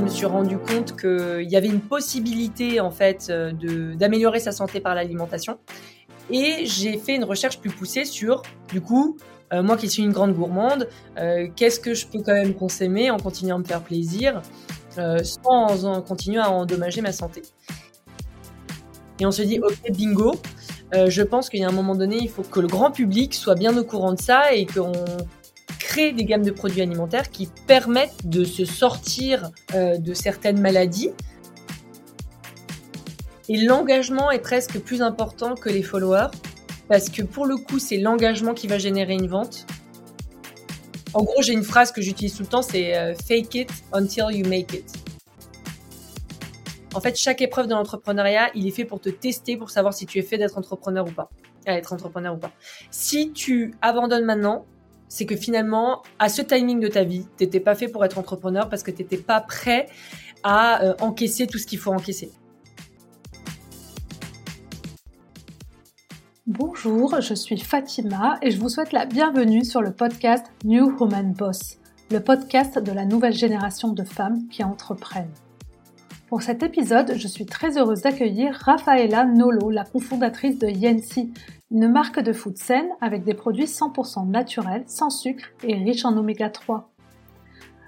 je me suis rendu compte qu'il y avait une possibilité en fait euh, d'améliorer sa santé par l'alimentation. Et j'ai fait une recherche plus poussée sur, du coup, euh, moi qui suis une grande gourmande, euh, qu'est-ce que je peux quand même consommer en continuant à me faire plaisir, sans en continuant à endommager ma santé. Et on se dit, ok, bingo, je pense qu'il y a un moment donné, il faut que le grand public soit bien au courant de ça et qu'on des gammes de produits alimentaires qui permettent de se sortir euh, de certaines maladies. Et l'engagement est presque plus important que les followers, parce que pour le coup, c'est l'engagement qui va générer une vente. En gros, j'ai une phrase que j'utilise tout le temps, c'est euh, fake it until you make it. En fait, chaque épreuve de l'entrepreneuriat, il est fait pour te tester, pour savoir si tu es fait d'être entrepreneur ou pas, à être entrepreneur ou pas. Si tu abandonnes maintenant, c'est que finalement, à ce timing de ta vie, tu n'étais pas fait pour être entrepreneur parce que tu n'étais pas prêt à euh, encaisser tout ce qu'il faut encaisser. Bonjour, je suis Fatima et je vous souhaite la bienvenue sur le podcast New Woman Boss, le podcast de la nouvelle génération de femmes qui entreprennent. Pour cet épisode, je suis très heureuse d'accueillir Rafaela Nolo, la cofondatrice de Yensi, une marque de food saine avec des produits 100% naturels, sans sucre et riches en oméga 3.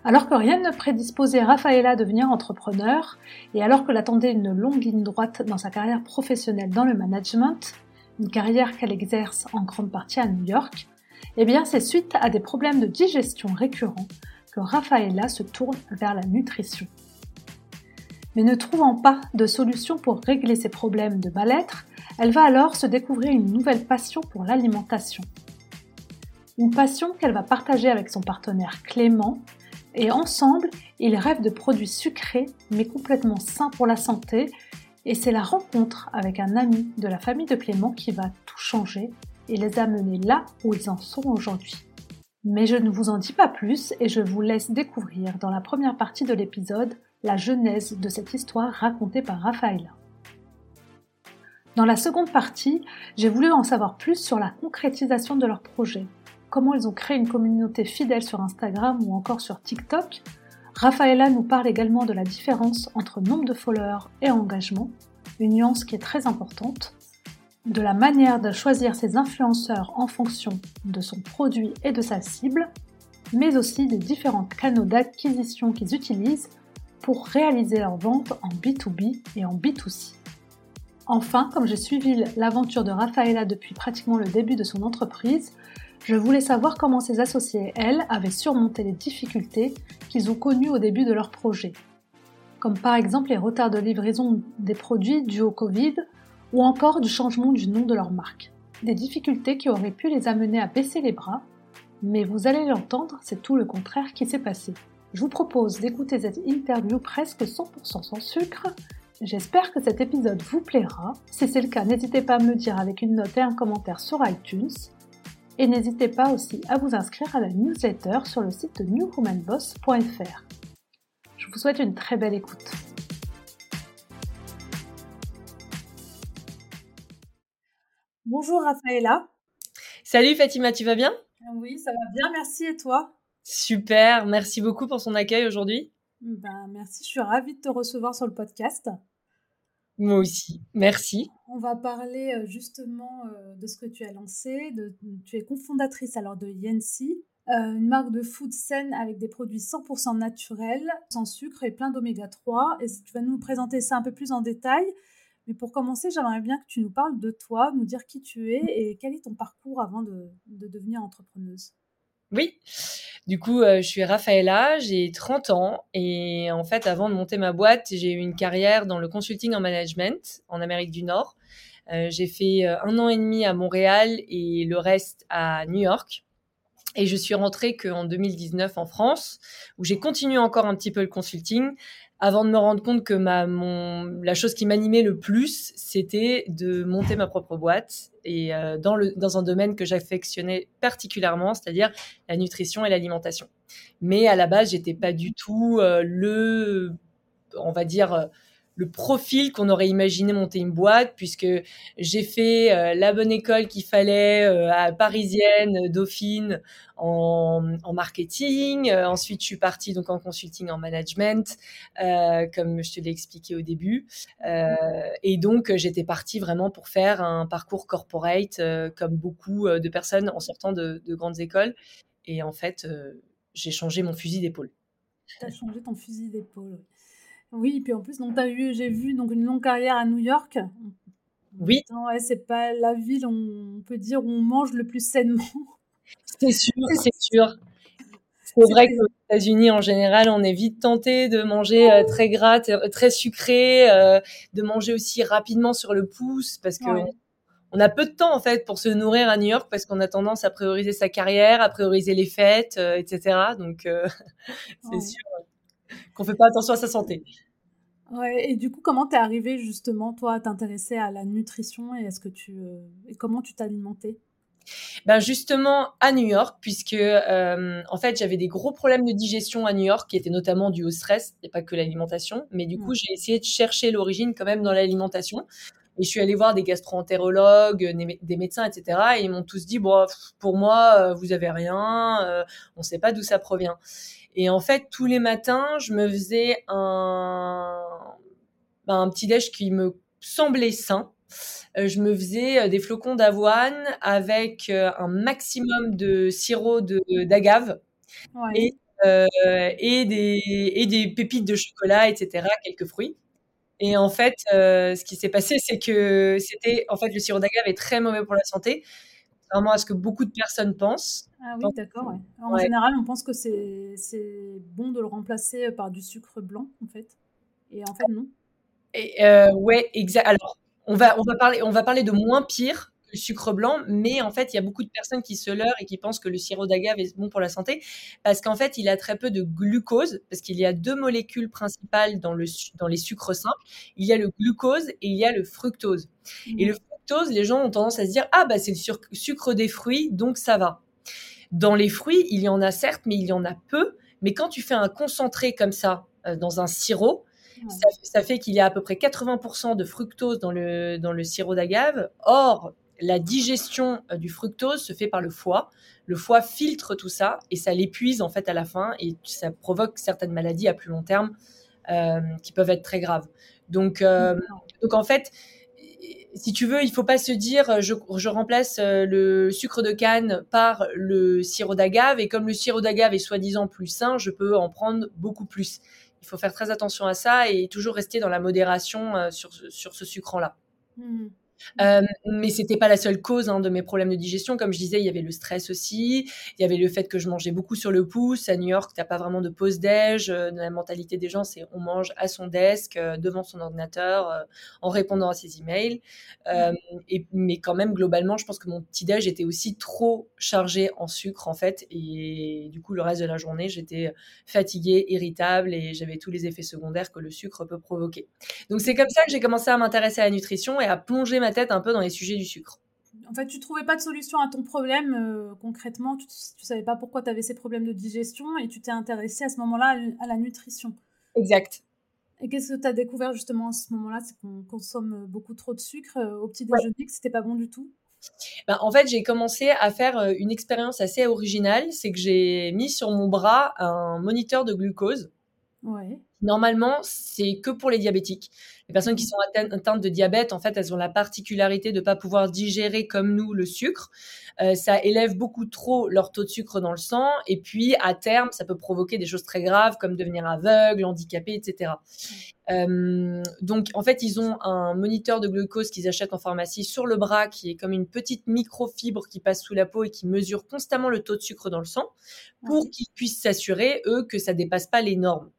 Alors que rien ne prédisposait Rafaela à devenir entrepreneur, et alors que l'attendait une longue ligne droite dans sa carrière professionnelle dans le management, une carrière qu'elle exerce en grande partie à New York, eh bien c'est suite à des problèmes de digestion récurrents que Rafaela se tourne vers la nutrition. Mais ne trouvant pas de solution pour régler ses problèmes de mal-être, elle va alors se découvrir une nouvelle passion pour l'alimentation. Une passion qu'elle va partager avec son partenaire Clément, et ensemble, ils rêvent de produits sucrés mais complètement sains pour la santé, et c'est la rencontre avec un ami de la famille de Clément qui va tout changer et les amener là où ils en sont aujourd'hui. Mais je ne vous en dis pas plus et je vous laisse découvrir dans la première partie de l'épisode la genèse de cette histoire racontée par Raphaël. Dans la seconde partie, j'ai voulu en savoir plus sur la concrétisation de leur projet, comment ils ont créé une communauté fidèle sur Instagram ou encore sur TikTok. Rafaela nous parle également de la différence entre nombre de followers et engagement, une nuance qui est très importante, de la manière de choisir ses influenceurs en fonction de son produit et de sa cible, mais aussi des différents canaux d'acquisition qu'ils utilisent pour réaliser leurs ventes en B2B et en B2C. Enfin, comme j'ai suivi l'aventure de Rafaela depuis pratiquement le début de son entreprise, je voulais savoir comment ses associés, elles, avaient surmonté les difficultés qu'ils ont connues au début de leur projet, comme par exemple les retards de livraison des produits dus au Covid ou encore du changement du nom de leur marque. Des difficultés qui auraient pu les amener à baisser les bras, mais vous allez l'entendre, c'est tout le contraire qui s'est passé. Je vous propose d'écouter cette interview presque 100% sans sucre J'espère que cet épisode vous plaira. Si c'est le cas, n'hésitez pas à me le dire avec une note et un commentaire sur iTunes. Et n'hésitez pas aussi à vous inscrire à la newsletter sur le site newwomanboss.fr. Je vous souhaite une très belle écoute. Bonjour Raphaëla. Salut Fatima, tu vas bien? Oui, ça va bien, merci et toi? Super, merci beaucoup pour son accueil aujourd'hui. Ben, merci, je suis ravie de te recevoir sur le podcast. Moi aussi, merci. On va parler euh, justement euh, de ce que tu as lancé. De, tu es cofondatrice alors de Yensi, euh, une marque de food saine avec des produits 100% naturels, sans sucre et plein d'oméga 3. Et tu vas nous présenter ça un peu plus en détail? Mais pour commencer, j'aimerais bien que tu nous parles de toi, nous dire qui tu es et quel est ton parcours avant de, de devenir entrepreneuse? Oui, du coup, je suis Raphaëla, j'ai 30 ans et en fait, avant de monter ma boîte, j'ai eu une carrière dans le consulting en management en Amérique du Nord. j'ai fait un an et demi à Montréal et le reste à New York. Et je suis rentrée qu'en 2019 en France, où j'ai continué encore un petit peu le consulting, avant de me rendre compte que ma, mon, la chose qui m'animait le plus, c'était de monter ma propre boîte et euh, dans, le, dans un domaine que j'affectionnais particulièrement, c'est-à-dire la nutrition et l'alimentation. Mais à la base, j'étais pas du tout euh, le, on va dire, le profil qu'on aurait imaginé monter une boîte, puisque j'ai fait euh, la bonne école qu'il fallait euh, à Parisienne, Dauphine, en, marketing. Euh, ensuite, je suis partie donc en consulting, en management, comme je te l'ai expliqué au début. et donc, j'étais partie vraiment pour faire un parcours corporate, comme beaucoup de personnes en sortant de, de grandes écoles. Et en fait, j'ai changé mon fusil d'épaule. Tu as changé ton fusil d'épaule. Oui, puis en plus, donc as eu, j'ai vu donc une longue carrière à New York. Oui. Ouais, c'est pas la ville, on peut dire, où on mange le plus sainement. C'est sûr, c'est sûr. C'est vrai qu'aux États-Unis, en général, on est vite tenté de manger euh, très gras, très sucré, euh, de manger aussi rapidement sur le pouce, parce que on a peu de temps en fait pour se nourrir à New York, parce qu'on a tendance à prioriser sa carrière, à prioriser les fêtes, euh, etc. Donc, c'est sûr qu'on fait pas attention à sa santé. Ouais, et du coup, comment t'es arrivé justement, toi, à t'intéresser à la nutrition et est-ce que tu euh, et comment tu t'alimentais? Ben justement à New York, puisque euh, en fait j'avais des gros problèmes de digestion à New York, qui étaient notamment dus au stress, et pas que l'alimentation. Mais du coup, j'ai essayé de chercher l'origine quand même dans l'alimentation. Et je suis allée voir des gastro-entérologues, des médecins, etc. Et ils m'ont tous dit, bon, pour moi, euh, vous avez rien, on ne sait pas d'où ça provient. Et en fait, tous les matins, je me faisais un, ben, un petit déj qui me semblait sain. Euh, je me faisais euh, des flocons d'avoine avec euh, un maximum de sirop d'agave et, et, des, et des pépites de chocolat, etc., quelques fruits. Et en fait, ce qui s'est passé, c'est que c'était, en fait, le sirop d'agave est très mauvais pour la santé contrairement à ce que beaucoup de personnes pensent. Ah oui, d'accord. En général, on pense que c'est bon de le remplacer par du sucre blanc, en fait. Et en fait, non. Et euh, ouais, exact. Alors, on va, on, va parler, on va parler de moins pire que le sucre blanc, mais en fait, il y a beaucoup de personnes qui se leurrent et qui pensent que le sirop d'agave est bon pour la santé, parce qu'en fait, il a très peu de glucose, parce qu'il y a deux molécules principales dans, le, dans les sucres simples. Il y a le glucose et il y a le fructose. Et le les gens ont tendance à se dire ah bah c'est le sucre des fruits, donc ça va. Dans les fruits, il y en a certes, mais il y en a peu. Mais quand tu fais un concentré comme ça euh, dans un sirop, ça, fait qu'il y a à peu près 80% de fructose dans le, dans le sirop d'agave. Or, la digestion euh, du fructose se fait par le foie. Le foie filtre tout ça et ça l'épuise en fait à la fin et ça provoque certaines maladies à plus long terme euh, qui peuvent être très graves. Donc, donc en fait, si tu veux, il faut pas se dire euh, je, remplace euh, le sucre de canne par le sirop d'agave et comme le sirop d'agave est soi-disant plus sain, je peux en prendre beaucoup plus. Il faut faire très attention à ça et toujours rester dans la modération euh, sur, sur ce sucrant-là. Mmh. Euh, mais c'était pas la seule cause hein, de mes problèmes de digestion. Comme je disais, il y avait le stress aussi. Il y avait le fait que je mangeais beaucoup sur le pouce. À New York, t'as pas vraiment de pause déj. Euh, la mentalité des gens, c'est on mange à son desk, euh, devant son ordinateur, euh, en répondant à ses emails. Et, mais quand même, globalement, je pense que mon petit déj était aussi trop chargé en sucre en fait. Et du coup, le reste de la journée, j'étais fatiguée, irritable et j'avais tous les effets secondaires que le sucre peut provoquer. Donc c'est comme ça que j'ai commencé à m'intéresser à la nutrition et à plonger ma tête un peu dans les sujets du sucre. En fait, tu trouvais pas de solution à ton problème euh, concrètement, tu, tu savais pas pourquoi tu avais ces problèmes de digestion et tu t'es intéressé à ce moment-là à, la nutrition. Exact. Et qu'est-ce que tu as découvert justement à ce moment-là? C'est qu'on consomme beaucoup trop de sucre euh, au petit déjeuner, que c'était pas bon du tout? Ben, en fait, j'ai commencé à faire euh, une expérience assez originale. C'est que j'ai mis sur mon bras un moniteur de glucose. Ouais. Normalement, c'est que pour les diabétiques. Les personnes qui sont atteintes de diabète, en fait, elles ont la particularité de ne pas pouvoir digérer comme nous le sucre. Euh, ça élève beaucoup trop leur taux de sucre dans le sang. Et puis, à terme, ça peut provoquer des choses très graves comme devenir aveugle, handicapé, etc. Euh, donc, en fait, ils ont un moniteur de glucose qu'ils achètent en pharmacie sur le bras qui est comme une petite microfibre qui passe sous la peau et qui mesure constamment le taux de sucre dans le sang pour qu'ils puissent s'assurer, eux, que ça dépasse pas les normes.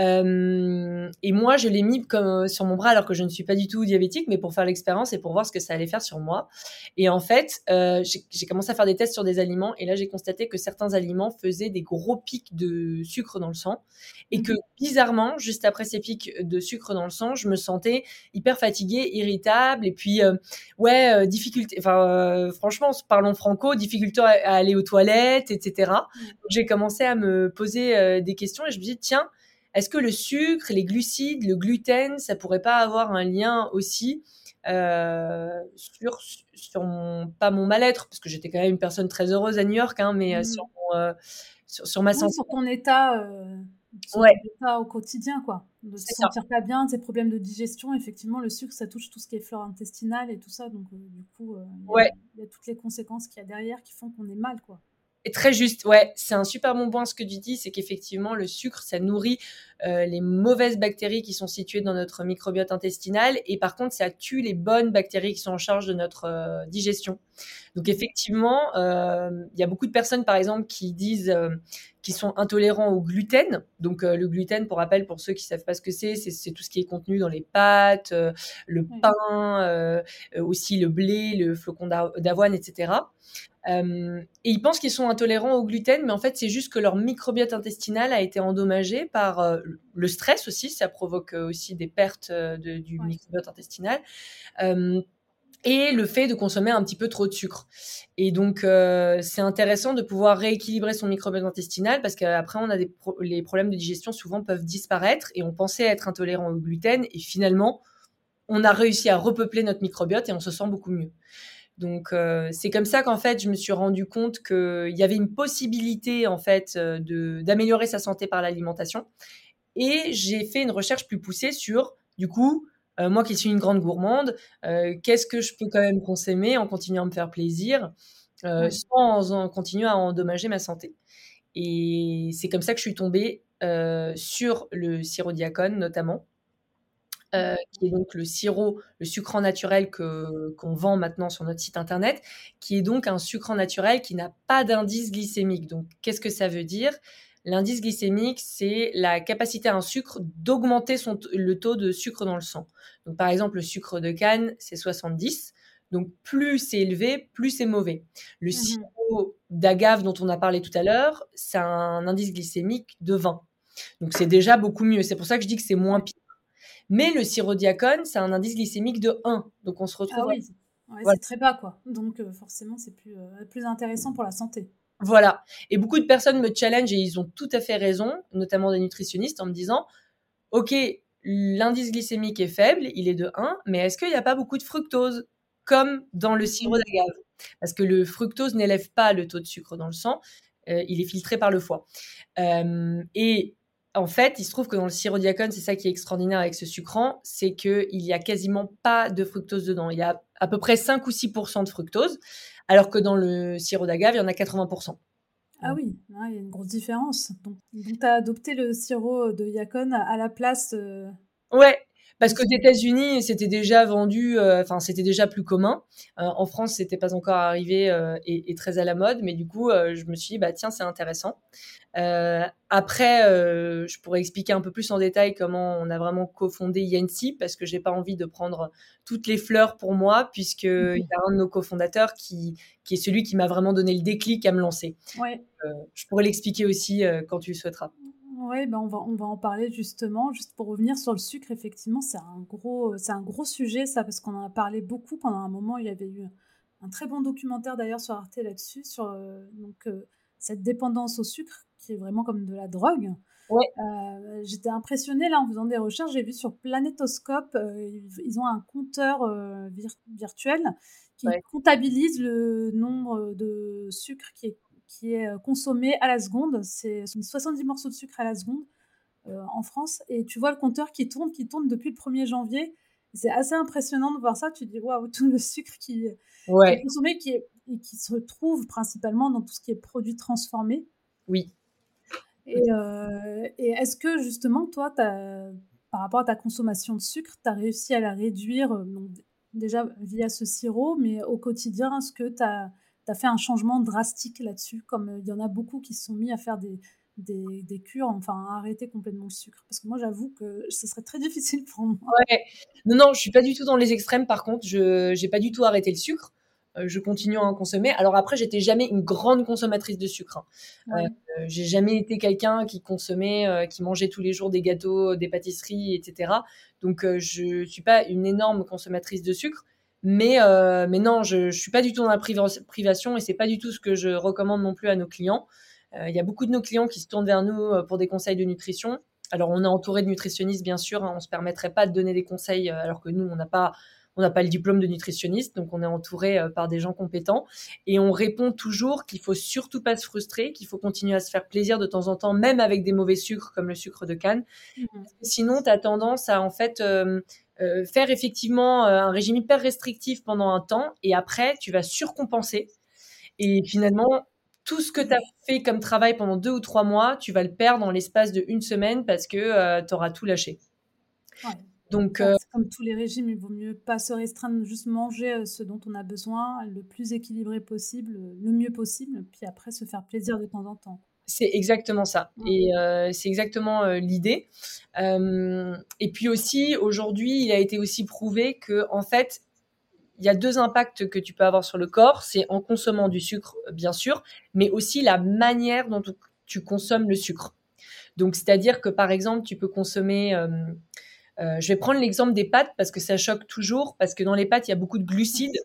Euh, et moi, je l'ai mis comme euh, sur mon bras alors que je ne suis pas du tout diabétique, mais pour faire l'expérience et pour voir ce que ça allait faire sur moi. Et en fait, euh, j'ai commencé à faire des tests sur des aliments et là, j'ai constaté que certains aliments faisaient des gros pics de sucre dans le sang et que mmh. bizarrement, juste après ces pics de sucre dans le sang, je me sentais hyper fatiguée, irritable et puis ouais, difficulté. Enfin, franchement, parlons franco, difficulté à, aller aux toilettes, etc. Mmh. J'ai commencé à me poser des questions et je me dis tiens est-ce que le sucre, les glucides, le gluten, ça pourrait pas avoir un lien aussi euh, sur, sur mon, pas mon mal-être, parce que j'étais quand même une personne très heureuse à New York, hein, mais mmh. sur, sur, ma santé. sur ton état, ouais. état au quotidien, quoi. De se sentir pas bien, tes problèmes de digestion, effectivement, le sucre, ça touche tout ce qui est flore intestinale et tout ça, donc du coup, il y, a toutes les conséquences qu'il y a derrière qui font qu'on est mal, quoi. Et très juste, ouais, c'est un super bon point ce que tu dis, c'est qu'effectivement le sucre, ça nourrit euh, les mauvaises bactéries qui sont situées dans notre microbiote intestinal, et par contre, ça tue les bonnes bactéries qui sont en charge de notre euh, digestion. Donc effectivement, euh, il y a beaucoup de personnes, par exemple, qui disent qu'ils sont intolérants au gluten. Donc le gluten, pour rappel, pour ceux qui savent pas ce que c'est, c'est tout ce qui est contenu dans les pâtes, le pain, aussi le blé, le flocon d'avoine, etc. Euh, et ils pensent qu'ils sont intolérants au gluten, mais en fait, c'est juste que leur microbiote intestinal a été endommagé par euh, le stress aussi. Ça provoque euh, aussi des pertes du microbiote intestinal. et le fait de consommer un petit peu trop de sucre. Et donc, c'est intéressant de pouvoir rééquilibrer son microbiote intestinal parce qu'après, on a des les problèmes de digestion souvent peuvent disparaître et on pensait être intolérant au gluten et finalement, on a réussi à repeupler notre microbiote et on se sent beaucoup mieux. Donc euh, c'est comme ça qu'en fait je me suis rendu compte qu'il y avait une possibilité en fait euh, de d'améliorer sa santé par l'alimentation et j'ai fait une recherche plus poussée sur du coup euh, moi qui suis une grande gourmande qu'est-ce que je peux quand même consommer en continuant à me faire plaisir sans en continuer à endommager ma santé. Et c'est comme ça que je suis tombée sur le sirop diacone notamment euh, qui est donc le sirop, le sucrant naturel que qu'on vend maintenant sur notre site internet, qui est donc un sucrant naturel qui n'a pas d'indice glycémique. Donc, qu'est-ce que ça veut dire? L'indice glycémique, c'est la capacité à un sucre d'augmenter le taux de sucre dans le sang. Donc, par exemple, le sucre de canne, c'est 70. Donc, plus c'est élevé, plus c'est mauvais. Le mmh sirop d'agave dont on a parlé tout à l'heure, c'est un indice glycémique de 20. Donc, c'est déjà beaucoup mieux. C'est pour ça que je dis que c'est moins pire. Mais le sirop diacone, c'est un indice glycémique de 1. Donc on se retrouve. Ah oui, c'est très bas, quoi. Donc euh, forcément, c'est plus, euh, plus intéressant pour la santé. Voilà. Et beaucoup de personnes me challengent et ils ont tout à fait raison, notamment des nutritionnistes, en me disant Ok, l'indice glycémique est faible, il est de 1, mais est-ce qu'il n'y a pas beaucoup de fructose comme dans le sirop d'agave? Parce que le fructose n'élève pas le taux de sucre dans le sang, euh, il est filtré par le foie. et en fait, il se trouve que dans le sirop diacone, c'est ça qui est extraordinaire avec ce sucrant, c'est qu'il n'y a quasiment pas de fructose dedans. Il y a à peu près 5 ou 6% de fructose, alors que dans le sirop d'agave, il y en a 80% Ah oui, il y a une grosse différence. Donc, tu as adopté le sirop de diacone à la place. Euh, ouais, parce qu'aux États-Unis, c'était déjà vendu, euh, enfin, c'était déjà plus commun. Euh, en France, c'était pas encore arrivé euh, et, très à la mode, mais du coup, je me suis dit, bah tiens, c'est intéressant. après, je pourrais expliquer un peu plus en détail comment on a vraiment cofondé Yancy, parce que j'ai pas envie de prendre toutes les fleurs pour moi, puisque il y a un de nos cofondateurs qui, qui est celui qui m'a vraiment donné le déclic à me lancer. Ouais. je pourrais l'expliquer aussi quand tu le souhaiteras. Oui, ben on, va, on va en parler justement. Juste pour revenir sur le sucre, effectivement, c'est un gros, c'est un gros sujet, ça, parce qu'on en a parlé beaucoup pendant un moment. Il y avait eu un très bon documentaire d'ailleurs sur Arte là-dessus, sur euh, donc, euh, cette dépendance au sucre qui est vraiment comme de la drogue. Ouais. Euh, j'étais impressionnée là en faisant des recherches. J'ai vu sur Planetoscope, ils ont un compteur virtuel qui comptabilise le nombre de sucre qui est qui est euh, consommé à la seconde. C'est 70 morceaux de sucre à la seconde euh, en France. Et tu vois le compteur qui tourne, qui tourne depuis le 1er janvier. C'est assez impressionnant de voir ça. Tu te dis, waouh, tout le sucre qui, est consommé qui est, et qui se retrouve principalement dans tout ce qui est produit transformé. Oui. Et, euh, et est-ce que justement, toi, par rapport à ta consommation de sucre, tu as réussi à la réduire donc, déjà via ce sirop, mais au quotidien, est-ce que tu as tu as fait un changement drastique là-dessus, comme euh, il y en a beaucoup qui se sont mis à faire des, des, cures, enfin à arrêter complètement le sucre. Parce que moi, j'avoue que ce serait très difficile pour moi. Ouais. Non, non, je suis pas du tout dans les extrêmes. Par contre, je n'ai pas du tout arrêté le sucre. Euh, je continue à en consommer. Alors après, j'étais jamais une grande consommatrice de sucre. Hein. Euh, j'ai jamais été quelqu'un qui consommait, qui mangeait tous les jours des gâteaux, des pâtisseries, etc. Donc, je suis pas une énorme consommatrice de sucre. Mais, euh, mais non, je ne suis pas du tout dans la privation et c'est pas du tout ce que je recommande non plus à nos clients. Euh, il y a beaucoup de nos clients qui se tournent vers nous euh, pour des conseils de nutrition. alors, on est entouré de nutritionnistes, bien sûr. Hein, on ne se permettrait pas de donner des conseils alors que nous, on n'a pas on n'a pas le diplôme de nutritionniste, donc on est entouré par des gens compétents. Et on répond toujours qu'il faut surtout pas se frustrer, qu'il faut continuer à se faire plaisir de temps en temps, même avec des mauvais sucres comme le sucre de canne. Mmh. Sinon, tu as tendance à en fait euh, euh, faire effectivement un régime hyper restrictif pendant un temps et après, tu vas surcompenser. Et finalement, tout ce que tu as fait comme travail pendant deux ou trois mois, tu vas le perdre dans l'espace de une semaine parce que tu auras tout lâché. Donc, euh, comme tous les régimes, il vaut mieux pas se restreindre, juste manger euh, ce dont on a besoin, le plus équilibré possible, le mieux possible, puis après se faire plaisir de temps en temps. C'est exactement ça. Et euh, c'est exactement l'idée. et puis aussi, aujourd'hui, il a été aussi prouvé que, en fait, il y a deux impacts que tu peux avoir sur le corps. C'est en consommant du sucre, bien sûr, mais aussi la manière dont tu consommes le sucre. Donc, c'est-à-dire que, par exemple, tu peux consommer euh, je vais prendre l'exemple des pâtes parce que ça choque toujours, parce que dans les pâtes, il y a beaucoup de glucides.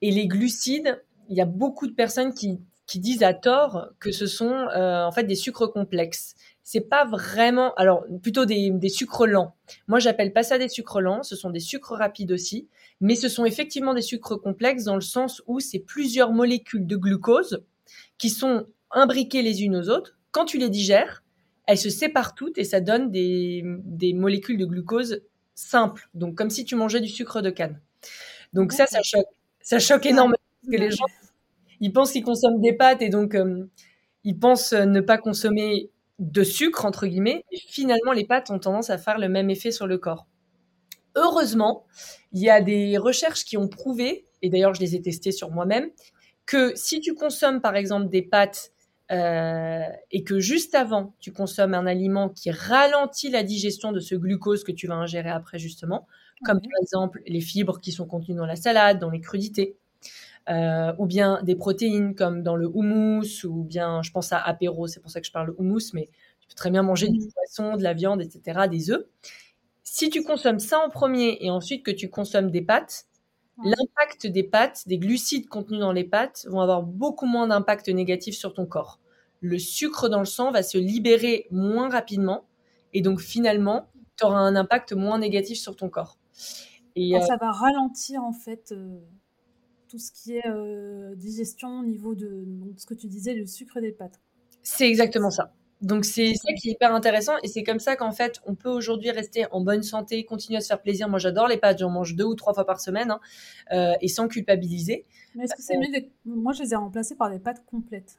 Et les glucides, il y a beaucoup de personnes qui, qui disent à tort que ce sont euh, en fait des sucres complexes. C'est pas vraiment, alors plutôt des, des sucres lents. Moi, j'appelle pas ça des sucres lents. Ce sont des sucres rapides aussi, mais ce sont effectivement des sucres complexes dans le sens où c'est plusieurs molécules de glucose qui sont imbriquées les unes aux autres. Quand tu les digères, elles se séparent toutes et ça donne des, molécules de glucose simples, donc comme si tu mangeais du sucre de canne. Donc ça, ça choque, ça choque énormément parce que les gens, ils pensent qu'ils consomment des pâtes et donc euh, ils pensent ne pas consommer de sucre entre guillemets. Et finalement, les pâtes ont tendance à faire le même effet sur le corps. Heureusement, il y a des recherches qui ont prouvé, et d'ailleurs je les ai testées sur moi-même, que si tu consommes par exemple des pâtes euh, et que juste avant, tu consommes un aliment qui ralentit la digestion de ce glucose que tu vas ingérer après, justement, comme par exemple les fibres qui sont contenues dans la salade, dans les crudités, euh, ou bien des protéines comme dans le houmous, ou bien, je pense à apéro, c'est pour ça que je parle houmous, mais tu peux très bien manger du poisson, de la viande, etc., des œufs. Si tu consommes ça en premier et ensuite que tu consommes des pâtes, l'impact des pâtes, des glucides contenus dans les pâtes, vont avoir beaucoup moins d'impact négatif sur ton corps. Le sucre dans le sang va se libérer moins rapidement et donc finalement, tu auras un impact moins négatif sur ton corps. Et, ça euh, va ralentir en fait euh, tout ce qui est euh, digestion au niveau de ce que tu disais, le sucre des pâtes. C'est exactement ça. Donc c'est ça qui est hyper intéressant et c'est comme ça qu'en fait on peut aujourd'hui rester en bonne santé, continuer à se faire plaisir. Moi j'adore les pâtes, j'en mange deux ou trois fois par semaine hein, euh, et sans culpabiliser. Mais est-ce que c'est mieux Moi je les ai remplacées par des pâtes complètes,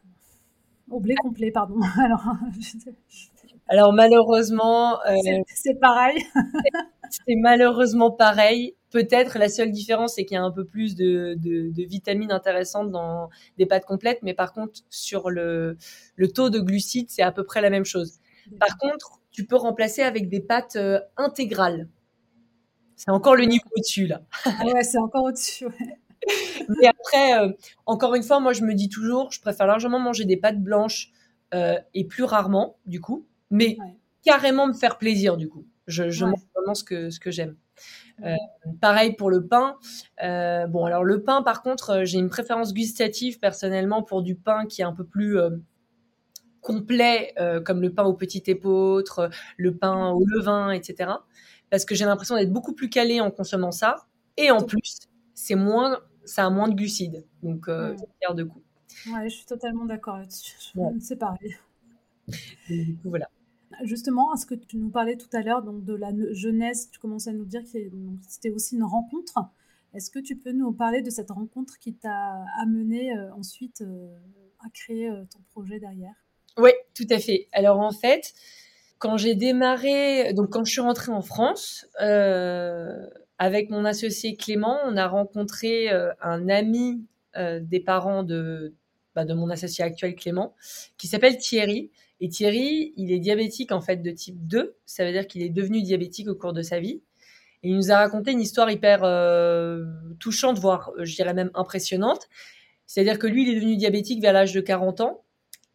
au blé complet pardon. Alors, Alors malheureusement, euh, c'est pareil. c'est malheureusement pareil. Peut-être la seule différence, c'est qu'il y a un peu plus de, vitamines intéressantes dans des pâtes complètes, mais par contre, sur le, taux de glucides, c'est à peu près la même chose. Par contre, tu peux remplacer avec des pâtes euh, intégrales. C'est encore le niveau au-dessus, là. ouais, c'est encore au-dessus. mais après, euh, encore une fois, moi, je me dis toujours, je préfère largement manger des pâtes blanches euh, et plus rarement, du coup, mais carrément me faire plaisir, du coup. Je, je mange vraiment ce que, ce que j'aime. Euh, pareil pour le pain. Euh, bon, alors le pain, par contre, euh, j'ai une préférence gustative personnellement pour du pain qui est un peu plus complet, comme le pain au petit épeautre, le pain au levain, etc. Parce que j'ai l'impression d'être beaucoup plus calé en consommant ça. Et en plus, c'est moins, ça a moins de glucides. Donc, ça de coup. Ouais, je suis totalement d'accord là-dessus. C'est pareil. du coup, voilà. Justement, ce que tu nous parlais tout à l'heure donc de la jeunesse, tu commençais à nous dire que c'était aussi une rencontre. Est-ce que tu peux nous parler de cette rencontre qui t'a amené euh, ensuite euh, à créer euh, ton projet derrière? Oui, tout à fait. Alors en fait, quand j'ai démarré, donc quand je suis rentrée en France, avec mon associé Clément, on a rencontré un ami des parents de, bah, de mon associé actuel Clément, qui s'appelle Thierry, et Thierry, il est diabétique en fait de type 2. Ça veut dire qu'il est devenu diabétique au cours de sa vie. Et il nous a raconté une histoire hyper euh, touchante, voire euh, je dirais même impressionnante. C'est-à-dire que lui, il est devenu diabétique vers l'âge de 40 ans.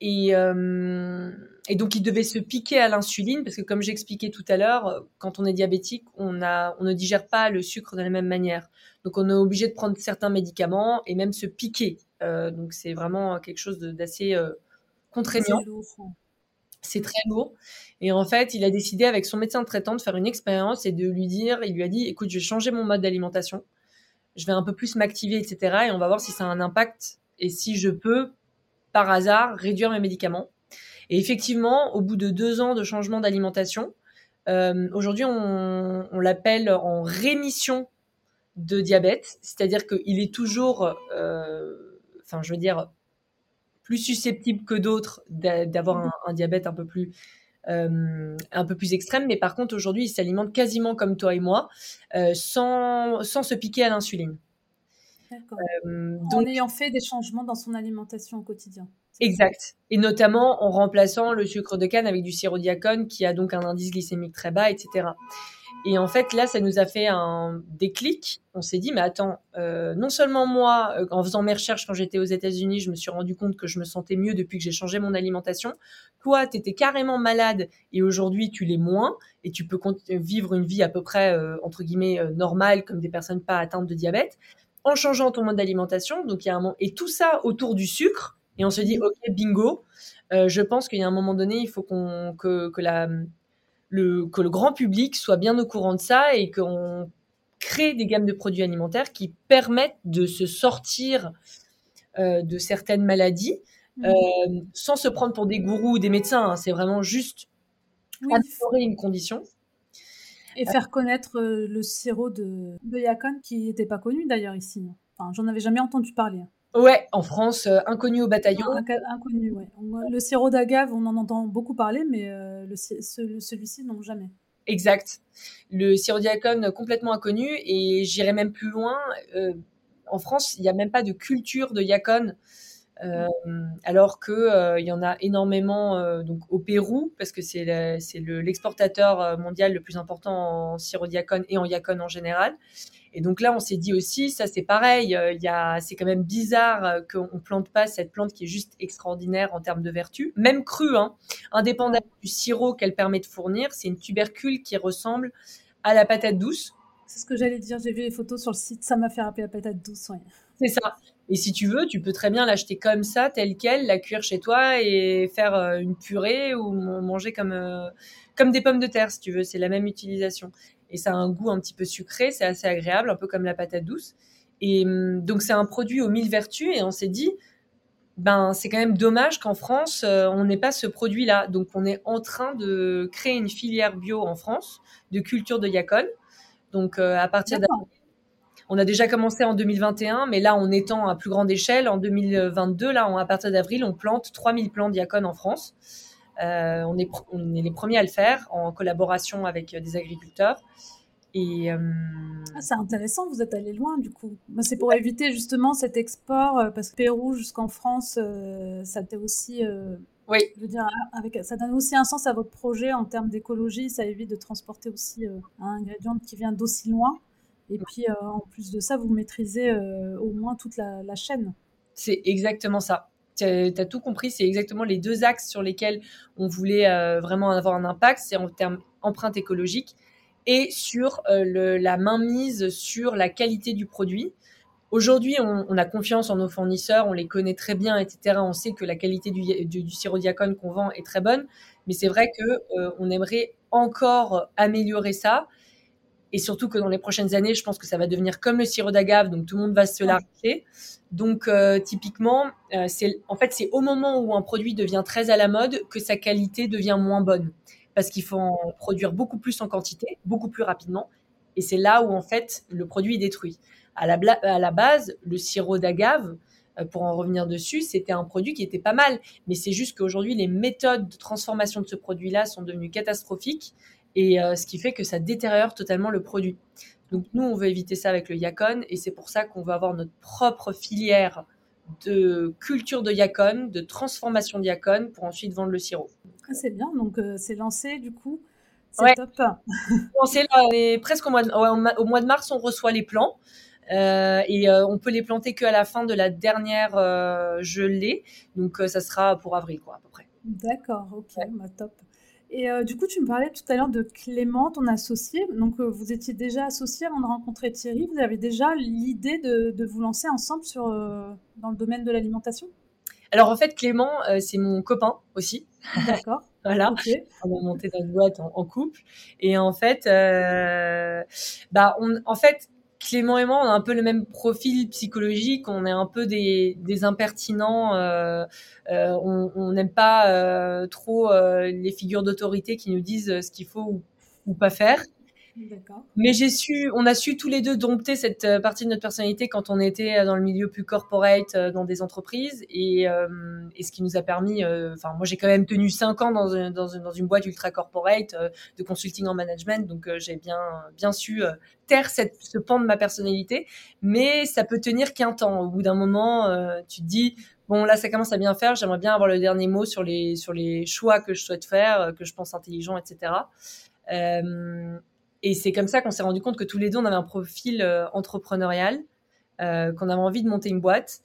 Et, euh, et, donc, il devait se piquer à l'insuline parce que, comme j'expliquais tout à l'heure, quand on est diabétique, on, a, on ne digère pas le sucre de la même manière. Donc, on est obligé de prendre certains médicaments et même se piquer. donc, c'est vraiment quelque chose d'assez contraignant. C'est très lourd. Et en fait, il a décidé avec son médecin traitant de faire une expérience et de lui dire, il lui a dit, écoute, je vais changer mon mode d'alimentation, je vais un peu plus m'activer, etc. Et on va voir si ça a un impact et si je peux, par hasard, réduire mes médicaments. Et effectivement, au bout de deux ans de changement d'alimentation, euh, aujourd'hui, on, l'appelle en rémission de diabète, c'est-à-dire qu'il est toujours, euh, enfin, je veux dire, plus susceptible que d'autres d'avoir un, diabète un peu plus euh, un peu plus extrême, mais par contre aujourd'hui il s'alimente quasiment comme toi et moi, sans, sans se piquer à l'insuline. Euh, en ayant fait des changements dans son alimentation au quotidien. Exact. Et notamment en remplaçant le sucre de canne avec du sirop diacone qui a donc un indice glycémique très bas, etc. Et en fait, là, ça nous a fait un déclic. On s'est dit, mais attends, euh, non seulement moi, euh, en faisant mes recherches quand j'étais aux États-Unis, je me suis rendu compte que je me sentais mieux depuis que j'ai changé mon alimentation. Toi, tu étais carrément malade et aujourd'hui, tu l'es moins et tu peux vivre une vie à peu près, entre guillemets, normale comme des personnes pas atteintes de diabète en changeant ton mode d'alimentation. Donc, il y a un et tout ça autour du sucre. Et on se dit, OK, bingo. Euh, je pense qu'il y a un moment donné, il faut qu'on, que, la, le, que le grand public soit bien au courant de ça et qu'on crée des gammes de produits alimentaires qui permettent de se sortir euh, de certaines maladies mmh. euh, sans se prendre pour des gourous ou des médecins. Hein. C'est vraiment juste améliorer une condition. Et faire connaître le sirop de, de Yacon, qui n'était pas connu d'ailleurs ici. Enfin, j'en avais jamais entendu parler. Ouais, en France, euh, inconnu au bataillon. inconnu, ouais. Le sirop d'agave, on en entend beaucoup parler, mais euh, celui-ci, non, jamais. Exact. Le sirop Diacon, complètement inconnu, et j'irai même plus loin. en France, il n'y a même pas de culture de Yacon. Euh, alors que euh, il y en a énormément euh, donc au Pérou parce que c'est l'exportateur mondial le plus important en sirop diacone et en yacon en général. Et donc là, on s'est dit aussi, ça c'est pareil, il c'est quand même bizarre qu'on plante pas cette plante qui est juste extraordinaire en termes de vertu, même crue, hein, indépendamment du sirop qu'elle permet de fournir, c'est une tubercule qui ressemble à la patate douce. C'est ce que j'allais dire, j'ai vu les photos sur le site, ça m'a fait rappeler la patate douce. C'est ça. Et si tu veux, tu peux très bien l'acheter comme ça, telle quelle, la cuire chez toi et faire euh, une purée ou manger comme, euh, comme des pommes de terre, si tu veux. C'est la même utilisation. Et ça a un goût un petit peu sucré, c'est assez agréable, un peu comme la patate douce. Et hum, donc, c'est un produit aux mille vertus. Et on s'est dit, ben, c'est quand même dommage qu'en France, euh, on n'ait pas ce produit-là. Donc, on est en train de créer une filière bio en France de culture de yacon. Donc, à partir d'avril, on a déjà commencé en 2021, mais là, on étend à plus grande échelle. En 2022, là, à partir d'avril, on plante 3000 plants diacones en France. Euh, on, est, les premiers à le faire en collaboration avec des agriculteurs. Et euh, ah, c'est intéressant, vous êtes allé loin du coup. C'est pour éviter justement cet export, euh, parce que Pérou jusqu'en France, ça aussi. oui. Je veux dire, avec, ça donne aussi un sens à votre projet en termes d'écologie. Ça évite de transporter aussi un ingrédient qui vient d'aussi loin. Et puis, euh, en plus de ça, vous maîtrisez euh, au moins toute la, chaîne. C'est exactement ça. Tu as, tout compris, c'est exactement les deux axes sur lesquels on voulait euh, vraiment avoir un impact, c'est en termes empreinte écologique et sur la mainmise sur la qualité du produit. Aujourd'hui, on, a confiance en nos fournisseurs, on les connaît très bien, etc. On sait que la qualité du, du, sirop qu'on vend est très bonne, mais c'est vrai que on aimerait encore améliorer ça et surtout que dans les prochaines années, je pense que ça va devenir comme le sirop d'agave, donc tout le monde va se l'arrêter. Donc euh, typiquement, euh, c'est en fait c'est au moment où un produit devient très à la mode que sa qualité devient moins bonne, parce qu'il faut en produire beaucoup plus en quantité, beaucoup plus rapidement, et c'est là où en fait le produit est détruit. À la, à la base, le sirop d'agave, euh, pour en revenir dessus, c'était un produit qui était pas mal, mais c'est juste qu'aujourd'hui les méthodes de transformation de ce produit-là sont devenues catastrophiques et euh, ce qui fait que ça détériore totalement le produit. Donc nous, on veut éviter ça avec le Yacon et c'est pour ça qu'on veut avoir notre propre filière de culture de Yacon, de transformation de Yacon pour ensuite vendre le sirop. Ah, c'est bien, donc euh, c'est lancé du coup. C'est top. c'est là, presque au mois, de, au mois de mars, on reçoit les plants. Euh, et on peut les planter qu'à la fin de la dernière gelée. Donc ça sera pour avril, quoi, à peu près. D'accord, ok, bah, top. Et euh, du coup, tu me parlais tout à l'heure de Clément, ton associé. Donc, euh, vous étiez déjà associé avant de rencontrer Thierry. Vous avez déjà l'idée de, vous lancer ensemble sur, euh, dans le domaine de l'alimentation? Alors, en fait, Clément, c'est mon copain aussi. D'accord. Voilà, on a monté notre boîte en, couple. Et en fait, bah, on, en fait, Clément et moi, on a un peu le même profil psychologique. On est un peu des, des impertinents. Euh, euh, on n'aime pas euh, trop les figures d'autorité qui nous disent ce qu'il faut ou, ou pas faire. Mais j'ai su, on a su tous les deux dompter cette euh, partie de notre personnalité quand on était euh, dans le milieu plus corporate, euh, dans des entreprises, et, ce qui nous a permis. Enfin, moi, j'ai quand même tenu cinq ans dans, une, dans, une, dans une boîte ultra corporate de consulting en management, donc j'ai bien bien su taire cette, ce pan de ma personnalité. Mais ça peut tenir qu'un temps. Au bout d'un moment, tu te dis bon là ça commence à bien faire j'aimerais bien avoir le dernier mot sur les sur les choix que je souhaite faire que je pense intelligents etc et c'est comme ça qu'on s'est rendu compte que tous les deux, on avait un profil euh, entrepreneurial, euh, qu'on avait envie de monter une boîte.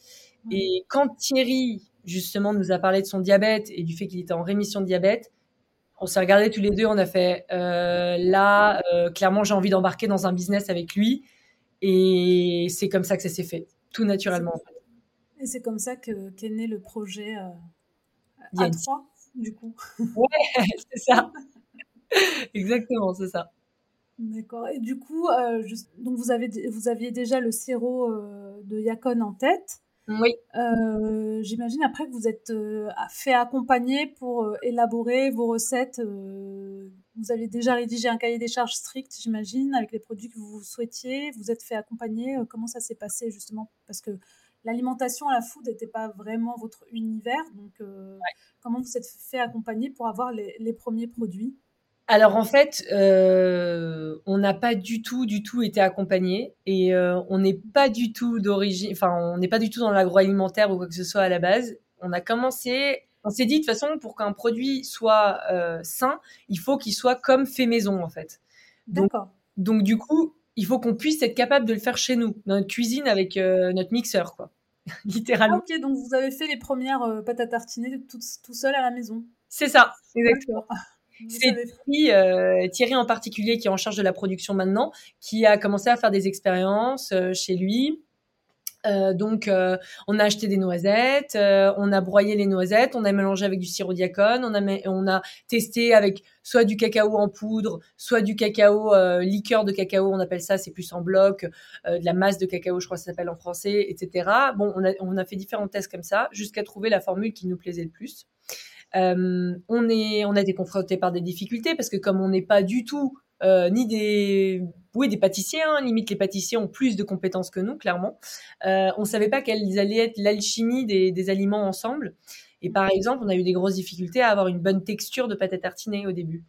Et quand Thierry, justement, nous a parlé de son diabète et du fait qu'il était en rémission de diabète, on s'est regardé tous les deux, on a fait euh, là, clairement, j'ai envie d'embarquer dans un business avec lui. Et c'est comme ça que ça s'est fait, tout naturellement. Et c'est comme ça que qu'est né le projet A3, du coup. Ouais, c'est ça. Exactement, c'est ça. D'accord. Et du coup, euh, donc vous, avez, vous aviez déjà le sirop euh, de Yacon en tête. Oui. Euh, j'imagine après que vous êtes fait accompagner pour élaborer vos recettes. vous avez déjà rédigé un cahier des charges strict, j'imagine, avec les produits que vous souhaitiez. Vous êtes fait accompagner. comment ça s'est passé justement? Parce que l'alimentation à la food n'était pas vraiment votre univers. Donc, comment vous êtes fait accompagner pour avoir les, les premiers produits? Alors en fait, euh, on n'a pas du tout, du tout été accompagné et euh, on n'est pas du tout d'origine, enfin on n'est pas du tout dans l'agroalimentaire ou quoi que ce soit à la base. On a commencé, on s'est dit de toute façon pour qu'un produit soit euh, sain, il faut qu'il soit comme fait maison en fait. Donc, donc du coup, il faut qu'on puisse être capable de le faire chez nous, dans notre cuisine avec notre mixeur quoi, littéralement. ok, donc vous avez fait les premières pâtes à tartiner tout, tout seul à la maison. C'est ça, exactement. C'est euh, Thierry, en particulier qui est en charge de la production maintenant, qui a commencé à faire des expériences euh, chez lui. Euh, donc, on a acheté des noisettes, on a broyé les noisettes, on a mélangé avec du sirop diacone, on a, on a testé avec soit du cacao en poudre, soit du cacao, liqueur de cacao, on appelle ça, c'est plus en bloc, de la masse de cacao, je crois que ça s'appelle en français, etc. Bon, on a, on a fait différents tests comme ça jusqu'à trouver la formule qui nous plaisait le plus. Euh, on, est, on a été confronté par des difficultés parce que comme on n'est pas du tout euh, ni des oui des pâtissiers hein, limite les pâtissiers ont plus de compétences que nous clairement. Euh, on savait pas quelles allaient être l'alchimie des, des, aliments ensemble. Et par exemple on a eu des grosses difficultés à avoir une bonne texture de pâte à tartiner au début.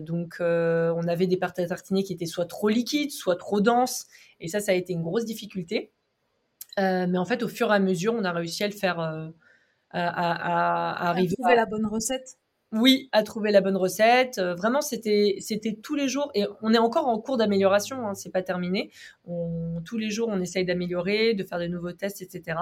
Donc on avait des pâtes à tartiner qui étaient soit trop liquides soit trop denses. Et ça ça a été une grosse difficulté. Mais en fait au fur et à mesure on a réussi à le faire à, arriver à trouver la bonne recette. Oui, à trouver la bonne recette. Euh, vraiment, c'était c'était tous les jours et on est encore en cours d'amélioration. Hein, c'est pas terminé. On, tous les jours, on essaye d'améliorer, de faire de nouveaux tests, etc.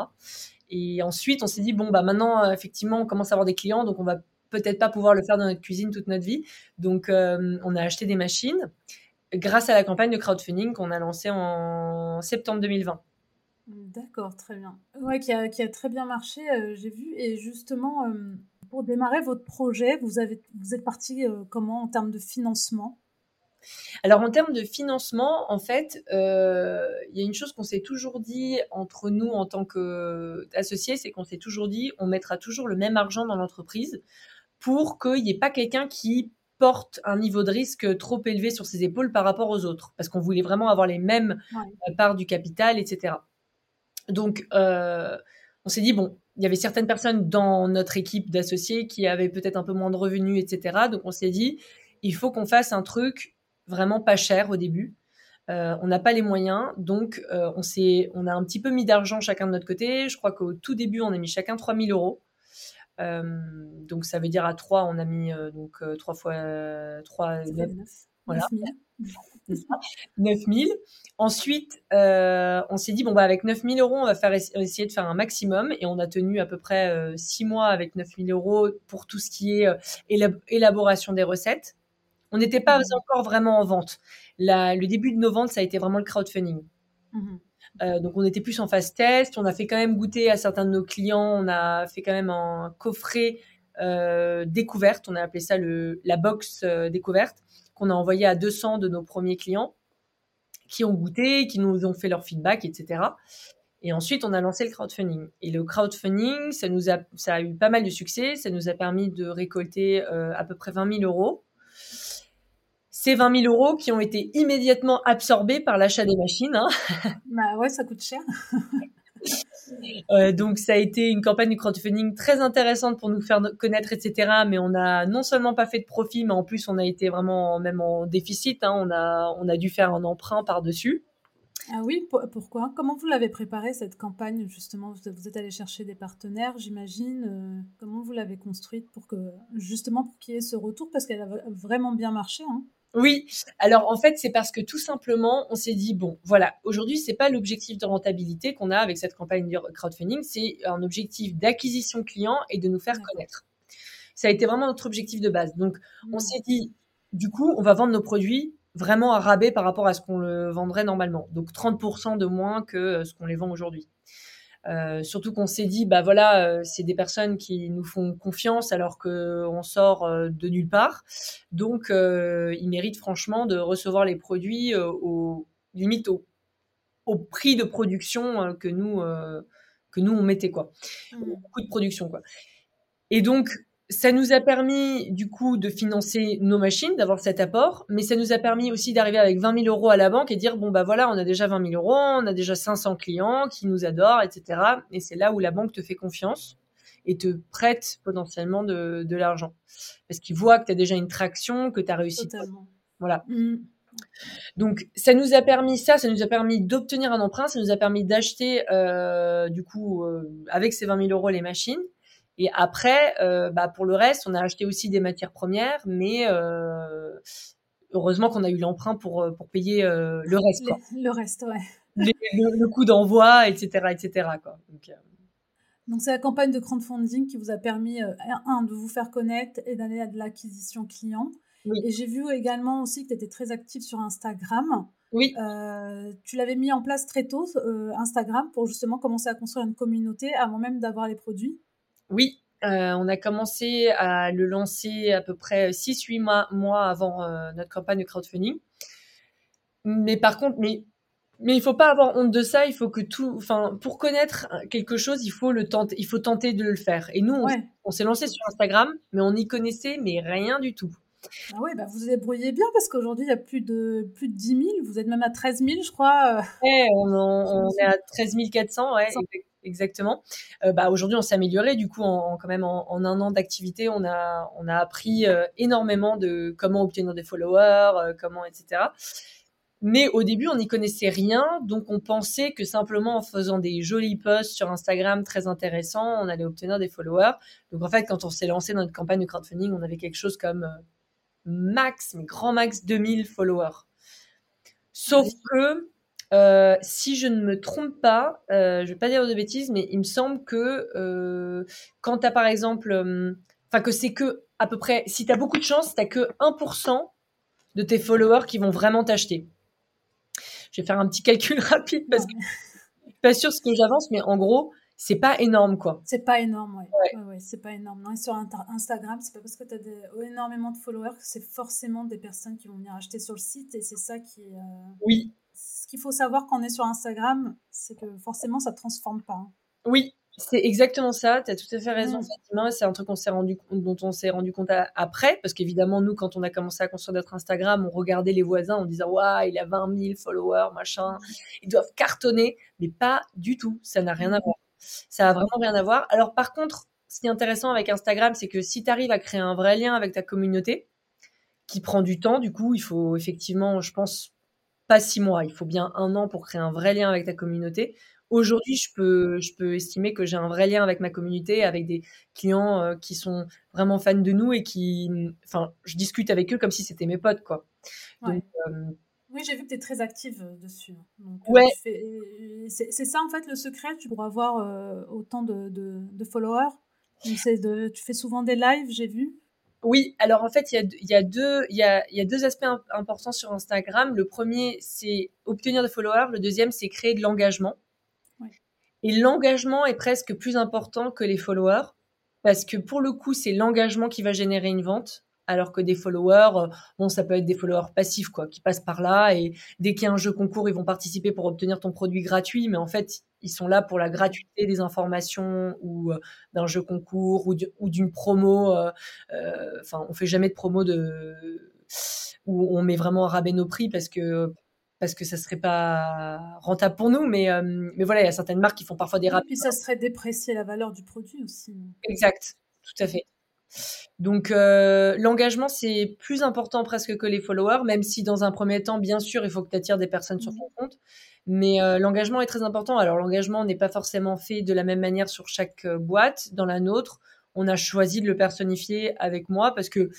Et ensuite, on s'est dit bon bah maintenant, euh, effectivement, on commence à avoir des clients, donc on va peut-être pas pouvoir le faire dans notre cuisine toute notre vie. Donc, euh, on a acheté des machines grâce à la campagne de crowdfunding qu'on a lancée en septembre 2020. D'accord, très bien. Ouais, qui a, qui a très bien marché, euh, j'ai vu. Et justement, euh, pour démarrer votre projet, vous, avez, vous êtes parti euh, comment en termes de financement? Alors en termes de financement, en fait, il y a une chose qu'on s'est toujours dit entre nous en tant qu'associés, c'est qu'on s'est toujours dit on mettra toujours le même argent dans l'entreprise pour qu'il n'y ait pas quelqu'un qui porte un niveau de risque trop élevé sur ses épaules par rapport aux autres, parce qu'on voulait vraiment avoir les mêmes parts du capital, etc. Donc, euh, on s'est dit, bon, il y avait certaines personnes dans notre équipe d'associés qui avaient peut-être un peu moins de revenus, etc. Donc, on s'est dit, il faut qu'on fasse un truc vraiment pas cher au début. Euh, on n'a pas les moyens, donc euh, on, s'est, on a un petit peu mis d'argent chacun de notre côté. Je crois qu'au tout début, on a mis chacun 3000 euros. donc ça veut dire à 3, on a mis donc 3 fois 3, 9, voilà. 9000. Ensuite, euh, on s'est dit, bon, bah, avec 9000 euros, on va faire, essayer de faire un maximum. Et on a tenu à peu près euh, 6 mois avec 9000 euros pour tout ce qui est euh, élaboration des recettes. On n'était pas mmh. encore vraiment en vente. La, le début de nos ventes, ça a été vraiment le crowdfunding. Mmh. Euh, donc on était plus en phase test. On a fait quand même goûter à certains de nos clients. On a fait quand même un coffret découverte. On a appelé ça le, la box découverte qu'on a envoyé à 200 de nos premiers clients qui ont goûté, qui nous ont fait leur feedback, etc. Et ensuite, on a lancé le crowdfunding. Et le crowdfunding, ça nous a, ça a eu pas mal de succès. Ça nous a permis de récolter euh, à peu près 20 000 euros. Ces 20 000 euros qui ont été immédiatement absorbés par l'achat des machines. Hein. Bah ouais, ça coûte cher. Euh, donc ça a été une campagne de crowdfunding très intéressante pour nous faire connaître, etc. Mais on a non seulement pas fait de profit, mais en plus on a été vraiment même en déficit. Hein. On a on a dû faire un emprunt par dessus. Ah oui, pourquoi? Comment vous l'avez préparé cette campagne justement? Vous êtes allé chercher des partenaires, j'imagine. Euh, comment vous l'avez construite pour que justement pour qu'il y ait ce retour? Parce qu'elle a vraiment bien marché. Hein oui, alors en fait, c'est parce que tout simplement, on s'est dit bon, voilà, aujourd'hui, c'est pas l'objectif de rentabilité qu'on a avec cette campagne de crowdfunding, c'est un objectif d'acquisition client et de nous faire connaître. Ça a été vraiment notre objectif de base. Donc, on mmh. s'est dit, du coup, on va vendre nos produits vraiment à rabais par rapport à ce qu'on le vendrait normalement. Donc 30% de moins que euh, ce qu'on les vend aujourd'hui. Euh, surtout qu'on s'est dit, bah voilà, euh, c'est des personnes qui nous font confiance alors qu'on sort euh, de nulle part. Donc, ils méritent franchement de recevoir les produits au limite au, au, prix de production que nous que nous on mettait quoi, mmh. au coût de production quoi. Et donc, ça nous a permis du coup de financer nos machines, d'avoir cet apport, mais ça nous a permis aussi d'arriver avec 20 000 euros à la banque et dire bon bah voilà, on a déjà 20 000 euros, on a déjà 500 clients qui nous adorent, etc. Et c'est là où la banque te fait confiance et te prête potentiellement de, de l'argent parce qu'ils voient que tu as déjà une traction, que tu as réussi. Totalement. Voilà. Mmh. Donc ça nous a permis ça, ça nous a permis d'obtenir un emprunt, ça nous a permis d'acheter euh, du coup euh, avec ces 20 000 euros les machines et après, euh, bah, pour le reste, on a acheté aussi des matières premières, mais euh, heureusement qu'on a eu l'emprunt pour, euh, pour payer le reste. Quoi. Le, reste, ouais. le, coût d'envoi, etc. etc. Quoi. Donc, donc c'est la campagne de crowdfunding qui vous a permis, un, de vous faire connaître et d'aller à de l'acquisition client. Oui. Et j'ai vu également aussi que tu étais très active sur Instagram. Oui. tu l'avais mis en place très tôt, Instagram, pour justement commencer à construire une communauté avant même d'avoir les produits. Oui, euh, on a commencé à le lancer à peu près 6-8 mois, mois, avant euh, notre campagne de crowdfunding. Mais par contre, mais, mais il faut pas avoir honte de ça. Il faut que tout, enfin, pour connaître quelque chose, il faut le tenter, il faut tenter de le faire. Et nous, on, s'est lancé sur Instagram, mais on n'y connaissait mais rien du tout. Ah oui, bah vous vous débrouillez bien parce qu'aujourd'hui, il y a plus de, plus de 10 000. Vous êtes même à 13 000, je crois. Ouais, on, on est à 13 400, ouais, exactement. Euh, bah, aujourd'hui, on s'est amélioré. Du coup, en, quand même en, un an d'activité, on a, on a appris euh, énormément de comment obtenir des followers, euh, comment, etc. Mais au début, on n'y connaissait rien, donc on pensait que simplement en faisant des jolis posts sur Instagram très intéressants, on allait obtenir des followers. Donc en fait, quand on s'est lancé dans notre campagne de crowdfunding, on avait quelque chose comme max, mais grand max 2000 followers. Sauf que euh, si je ne me trompe pas, euh, je vais pas dire de bêtises, mais il me semble que euh, quand tu as par exemple, enfin que c'est que à peu près, si tu as beaucoup de chance, tu que 1% de tes followers qui vont vraiment t'acheter. Je vais faire un petit calcul rapide parce que je suis pas sûre ce que j'avance, mais en gros, c'est pas énorme quoi. C'est pas énorme, ouais. ouais. c'est pas énorme. Non, et sur Instagram, c'est pas parce que tu as énormément de followers que c'est forcément des personnes qui vont venir acheter sur le site et c'est ça qui. Oui, ce qu'il faut savoir quand on est sur Instagram, c'est que forcément, ça ne transforme pas. Hein. Oui, c'est exactement ça. Tu as tout à fait raison, mmh. C'est un truc on rendu, dont on s'est rendu compte après, parce qu'évidemment, nous, quand on a commencé à construire notre Instagram, on regardait les voisins en disant Waouh, il a 20 000 followers, machin, ils doivent cartonner. Mais pas du tout. Ça n'a rien à voir. Ça a vraiment rien à voir. Alors, par contre, ce qui est intéressant avec Instagram, c'est que si tu arrives à créer un vrai lien avec ta communauté, qui prend du temps, du coup, il faut effectivement, je pense, pas six mois, il faut bien un an pour créer un vrai lien avec ta communauté. Aujourd'hui, je peux, je peux estimer que j'ai un vrai lien avec ma communauté, avec des clients euh, qui sont vraiment fans de nous et qui, enfin, je discute avec eux comme si c'était mes potes, quoi. Euh, oui, j'ai vu que tu es très active euh, dessus. ouais. c'est ça en fait le secret pour avoir autant de, de, de followers. De, tu fais souvent des lives, j'ai vu. Oui, alors en fait, il y a, deux, y a, deux aspects importants sur Instagram. Le premier, c'est obtenir des followers. Le deuxième, c'est créer de l'engagement. Et l'engagement est presque plus important que les followers parce que pour le coup, c'est l'engagement qui va générer une vente. Alors que des followers, euh, bon, ça peut être des followers passifs, quoi, qui passent par là et dès qu'il y a un jeu concours, ils vont participer pour obtenir ton produit gratuit, mais en fait, ils sont là pour la gratuité des informations ou euh, d'un jeu concours ou d'une promo. Enfin, on fait jamais de promo de où on met vraiment à rabais nos prix parce que parce que ça serait pas rentable pour nous. Mais, euh, mais voilà, il y a certaines marques qui font parfois des rabais. Et puis ça serait déprécier la valeur du produit aussi. Exact, tout à fait. Donc euh, l'engagement, c'est plus important presque que les followers, même si dans un premier temps, bien sûr, il faut que tu attires des personnes sur ton compte. Mais euh, l'engagement est très important. Alors l'engagement n'est pas forcément fait de la même manière sur chaque boîte. Dans la nôtre, on a choisi de le personnifier avec moi parce que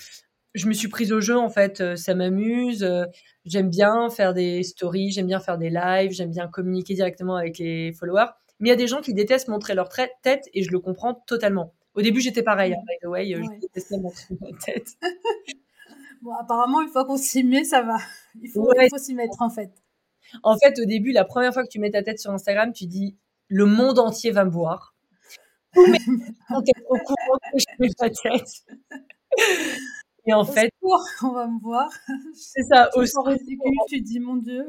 je me suis prise au jeu en fait, euh, ça m'amuse. Euh, j'aime bien faire des stories, j'aime bien faire des lives, j'aime bien communiquer directement avec les followers. Mais il y a des gens qui détestent montrer leur tête et je le comprends totalement. Au début, j'étais pareil, hein, by the way, euh, je détestais montrer ma tête. bon, apparemment, une fois qu'on s'y met, ça va. Il faut, s'y mettre en fait. En fait, au début, la première fois que tu mets ta tête sur Instagram, tu dis le monde entier va me voir. Au courant que je mets ma tête. Et en fait, on va me voir. C'est ça. Au tu dis mon Dieu.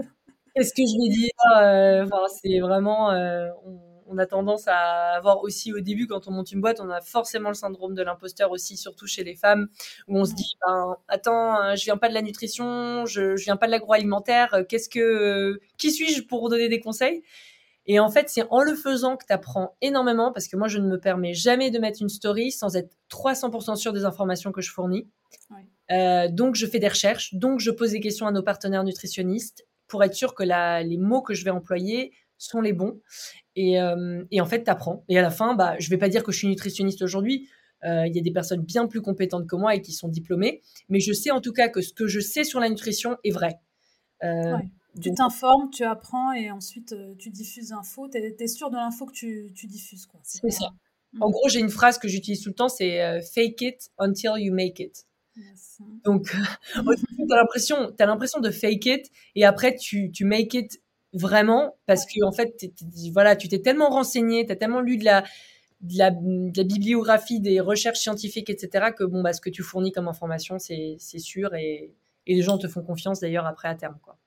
Qu'est-ce que je vais dire euh, enfin, C'est vraiment. Euh, on, a tendance à avoir aussi au début, quand on monte une boîte, on a forcément le syndrome de l'imposteur aussi, surtout chez les femmes, où on se dit ben, Attends, je viens pas de la nutrition, je, je viens pas de l'agroalimentaire, qu'est-ce que. Qui suis-je pour donner des conseils? Et en fait, c'est en le faisant que tu apprends énormément parce que moi, je ne me permets jamais de mettre une story sans être 300% sûr des informations que je fournis. Euh, donc, je fais des recherches, donc je pose des questions à nos partenaires nutritionnistes pour être sûr que les mots que je vais employer sont les bons. Et, euh, en fait, tu apprends. Et à la fin, bah, je vais pas dire que je suis nutritionniste aujourd'hui. Euh, il y a des personnes bien plus compétentes que moi et qui sont diplômées. Mais je sais en tout cas que ce que je sais sur la nutrition est vrai. Tu t'informes, tu apprends et ensuite euh, tu diffuses l'info. Tu es, sûr de l'info que tu, tu diffuses. C'est ça. Mm. En gros, j'ai une phrase que j'utilise tout le temps c'est euh, fake it until you make it. Donc, tu as l'impression de fake it et après tu, tu make it vraiment parce que en fait, voilà, tu t'es tellement renseigné, tu as tellement lu de la, de la, de la, bibliographie, des recherches scientifiques, etc. que bon, bah, ce que tu fournis comme information, c'est sûr et, et les gens te font confiance d'ailleurs après à terme. Quoi.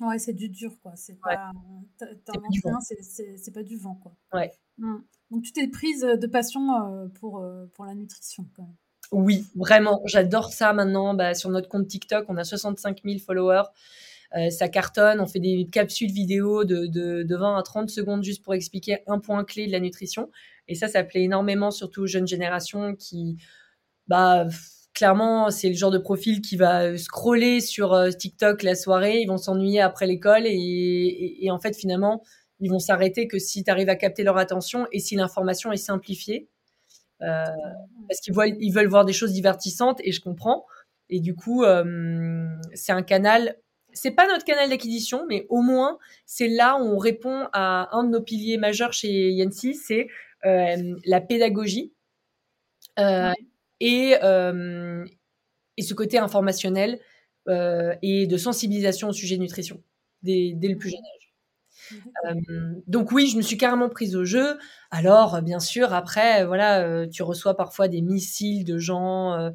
Ouais, c'est du dur, quoi. C'est pas, c'est pas du vent, quoi. Ouais. Mmh. Donc, tu t'es prise de passion euh, pour, euh, pour la nutrition, quand même. Oui, vraiment. J'adore ça maintenant. Bah, sur notre compte TikTok, on a 65 000 followers. Euh, ça cartonne. On fait des capsules vidéo de, de, de, 20 à 30 secondes juste pour expliquer un point clé de la nutrition. Et ça, ça plaît énormément, surtout aux jeunes générations qui, bah, clairement, c'est le genre de profil qui va scroller sur euh, TikTok la soirée, ils vont s'ennuyer après l'école et, en fait, finalement, ils vont s'arrêter que si tu arrives à capter leur attention et si l'information est simplifiée. Euh, parce qu'ils ils veulent voir des choses divertissantes et je comprends. Et du coup, c'est un canal. C'est pas notre canal d'acquisition, mais au moins, c'est là où on répond à un de nos piliers majeurs chez Yancy, c'est la pédagogie et, euh, et ce côté informationnel euh, et de sensibilisation au sujet de nutrition dès, dès le plus jeune âge. Euh, donc oui, je me suis carrément prise au jeu. Alors, bien sûr, après, voilà, tu reçois parfois des missiles de gens.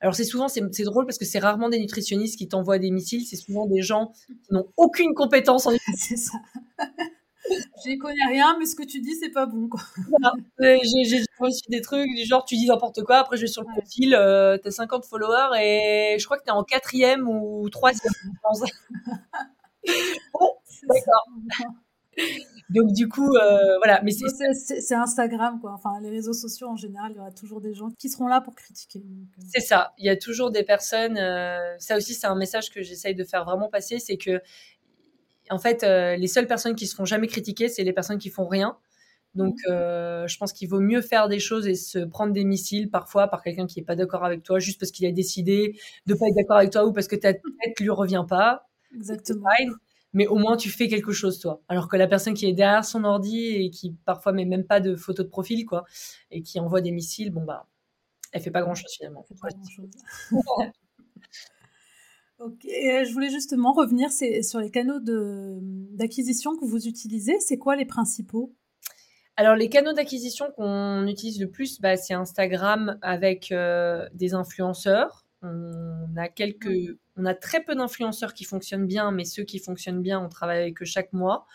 Alors c'est souvent, c'est drôle parce que c'est rarement des nutritionnistes qui t'envoient des missiles. C'est souvent des gens qui n'ont aucune compétence en nutrition. c'est ça. J'y connais rien, mais ce que tu dis, c'est pas bon. J'ai reçu des trucs du genre, tu dis n'importe quoi, après je vais sur le profil, euh, t'as 50 followers et je crois que t'es en quatrième ou troisième. bon, d'accord. Donc du coup, euh, voilà. Mais c'est Instagram, quoi. Enfin, les réseaux sociaux en général, il y aura toujours des gens qui seront là pour critiquer. Euh. C'est ça. Il y a toujours des personnes. ça aussi, c'est un message que j'essaye de faire vraiment passer, c'est que en fait, euh, les seules personnes qui se font jamais critiquer, c'est les personnes qui font rien. Donc, mmh. euh, je pense qu'il vaut mieux faire des choses et se prendre des missiles parfois par quelqu'un qui n'est pas d'accord avec toi, juste parce qu'il a décidé de pas être d'accord avec toi ou parce que ta tête lui revient pas. Exactement. Mais au moins, tu fais quelque chose, toi. Alors que la personne qui est derrière son ordi et qui parfois met même pas de photo de profil, quoi, et qui envoie des missiles, bon, bah, elle fait pas grand chose finalement. Pas grand chose. Ok, euh, je voulais justement revenir sur les canaux d'acquisition que vous utilisez. C'est quoi les principaux? Alors, les canaux d'acquisition qu'on utilise le plus, bah, c'est Instagram avec euh, des influenceurs. On a quelques, on a très peu d'influenceurs qui fonctionnent bien, mais ceux qui fonctionnent bien, on travaille avec eux chaque mois.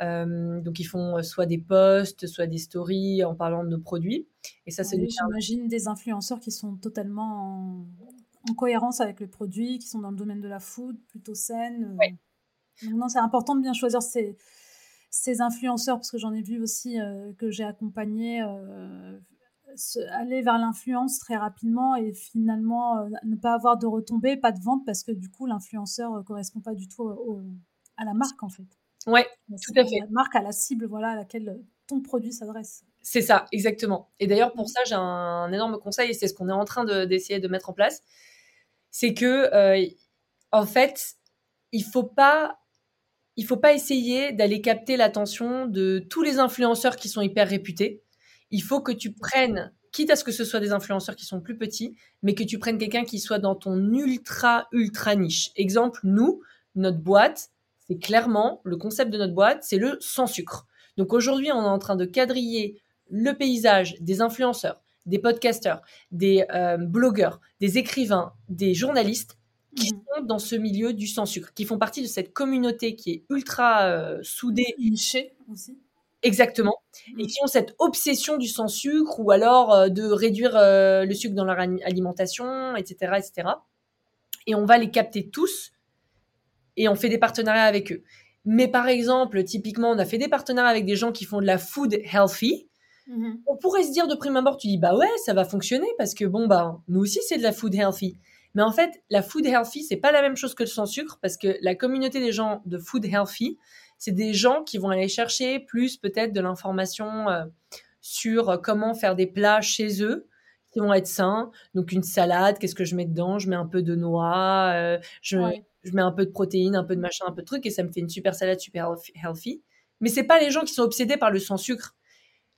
Euh, donc ils font soit des posts, soit des stories en parlant de nos produits. Et ça, c'est oui, J'imagine des influenceurs qui sont totalement en, cohérence avec le produit, qui sont dans le domaine de la food, plutôt saine. non, c'est important de bien choisir ces, ces influenceurs, parce que j'en ai vu aussi euh, que j'ai accompagné euh, aller vers l'influence très rapidement et finalement euh, ne pas avoir de retombées, pas de vente, parce que du coup, l'influenceur ne correspond pas du tout à la marque, en fait. Ouais, tout à fait. La marque à la cible voilà, à laquelle ton produit s'adresse. C'est ça, exactement. Et d'ailleurs, pour ça, j'ai un, énorme conseil, et c'est ce qu'on est en train d'essayer de, mettre en place. C'est que, en fait, il faut pas il faut pas essayer d'aller capter l'attention de tous les influenceurs qui sont hyper réputés. Il faut que tu prennes, quitte à ce que ce soit des influenceurs qui sont plus petits, mais que tu prennes quelqu'un qui soit dans ton ultra, ultra niche. Exemple, nous, notre boîte, c'est clairement, le concept de notre boîte, c'est le sans sucre. Donc aujourd'hui, on est en train de quadriller le paysage des influenceurs, des podcasteurs, des euh, blogueurs, des écrivains, des journalistes qui mmh. sont dans ce milieu du sans sucre, qui font partie de cette communauté qui est ultra euh, soudée. Nichée aussi. Exactement. Et mmh. qui ont cette obsession du sans sucre ou alors euh, de réduire euh, le sucre dans leur alimentation, etc., etc. Et on va les capter tous et on fait des partenariats avec eux. Mais par exemple, typiquement, on a fait des partenariats avec des gens qui font de la food healthy. Mmh. On pourrait se dire de prime abord, tu dis, bah ouais, ça va fonctionner parce que bon, bah, nous aussi, c'est de la food healthy. Mais en fait, la food healthy, c'est pas la même chose que le sans sucre parce que la communauté des gens de food healthy, c'est des gens qui vont aller chercher plus peut-être de l'information euh, sur comment faire des plats chez eux qui vont être sains. Donc une salade, qu'est-ce que je mets dedans? Je mets un peu de noix, euh, je, je, mets un peu de protéines, un peu de machin, un peu de trucs et ça me fait une super salade super healthy. Mais c'est pas les gens qui sont obsédés par le sans sucre.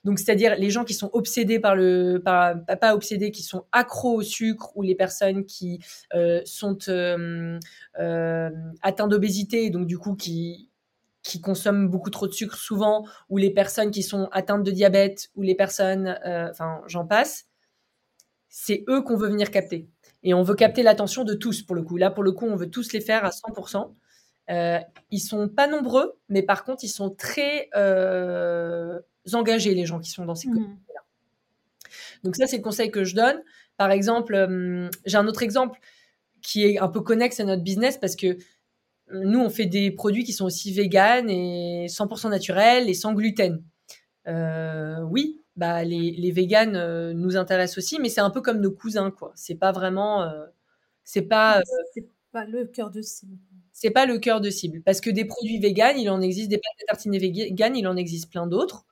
Donc, c'est-à-dire les gens qui sont obsédés par le, par, pas obsédés, qui sont accros au sucre, ou les personnes qui euh, sont euh, euh, atteintes d'obésité, donc du coup qui qui consomment beaucoup trop de sucre souvent, ou les personnes qui sont atteintes de diabète, ou les personnes, enfin, j'en passe. C'est eux qu'on veut venir capter. Et on veut capter l'attention de tous, pour le coup. Là, pour le coup, on veut tous les faire à 100%. Euh, ils sont pas nombreux, mais par contre, ils sont très engagés, les gens qui sont dans ces mmh. communautés-là. Donc ça, c'est le conseil que je donne. Par exemple, euh, j'ai un autre exemple qui est un peu connexe à notre business parce que euh, nous, on fait des produits qui sont aussi véganes et 100% naturels et sans gluten. Euh, oui, bah les, les véganes nous intéressent aussi, mais c'est un peu comme nos cousins, quoi. C'est pas vraiment, c'est pas, c'est pas le cœur de cible. C'est pas le cœur de cible parce que des produits véganes, il en existe des pâtes à tartiner véganes, il en existe plein d'autres.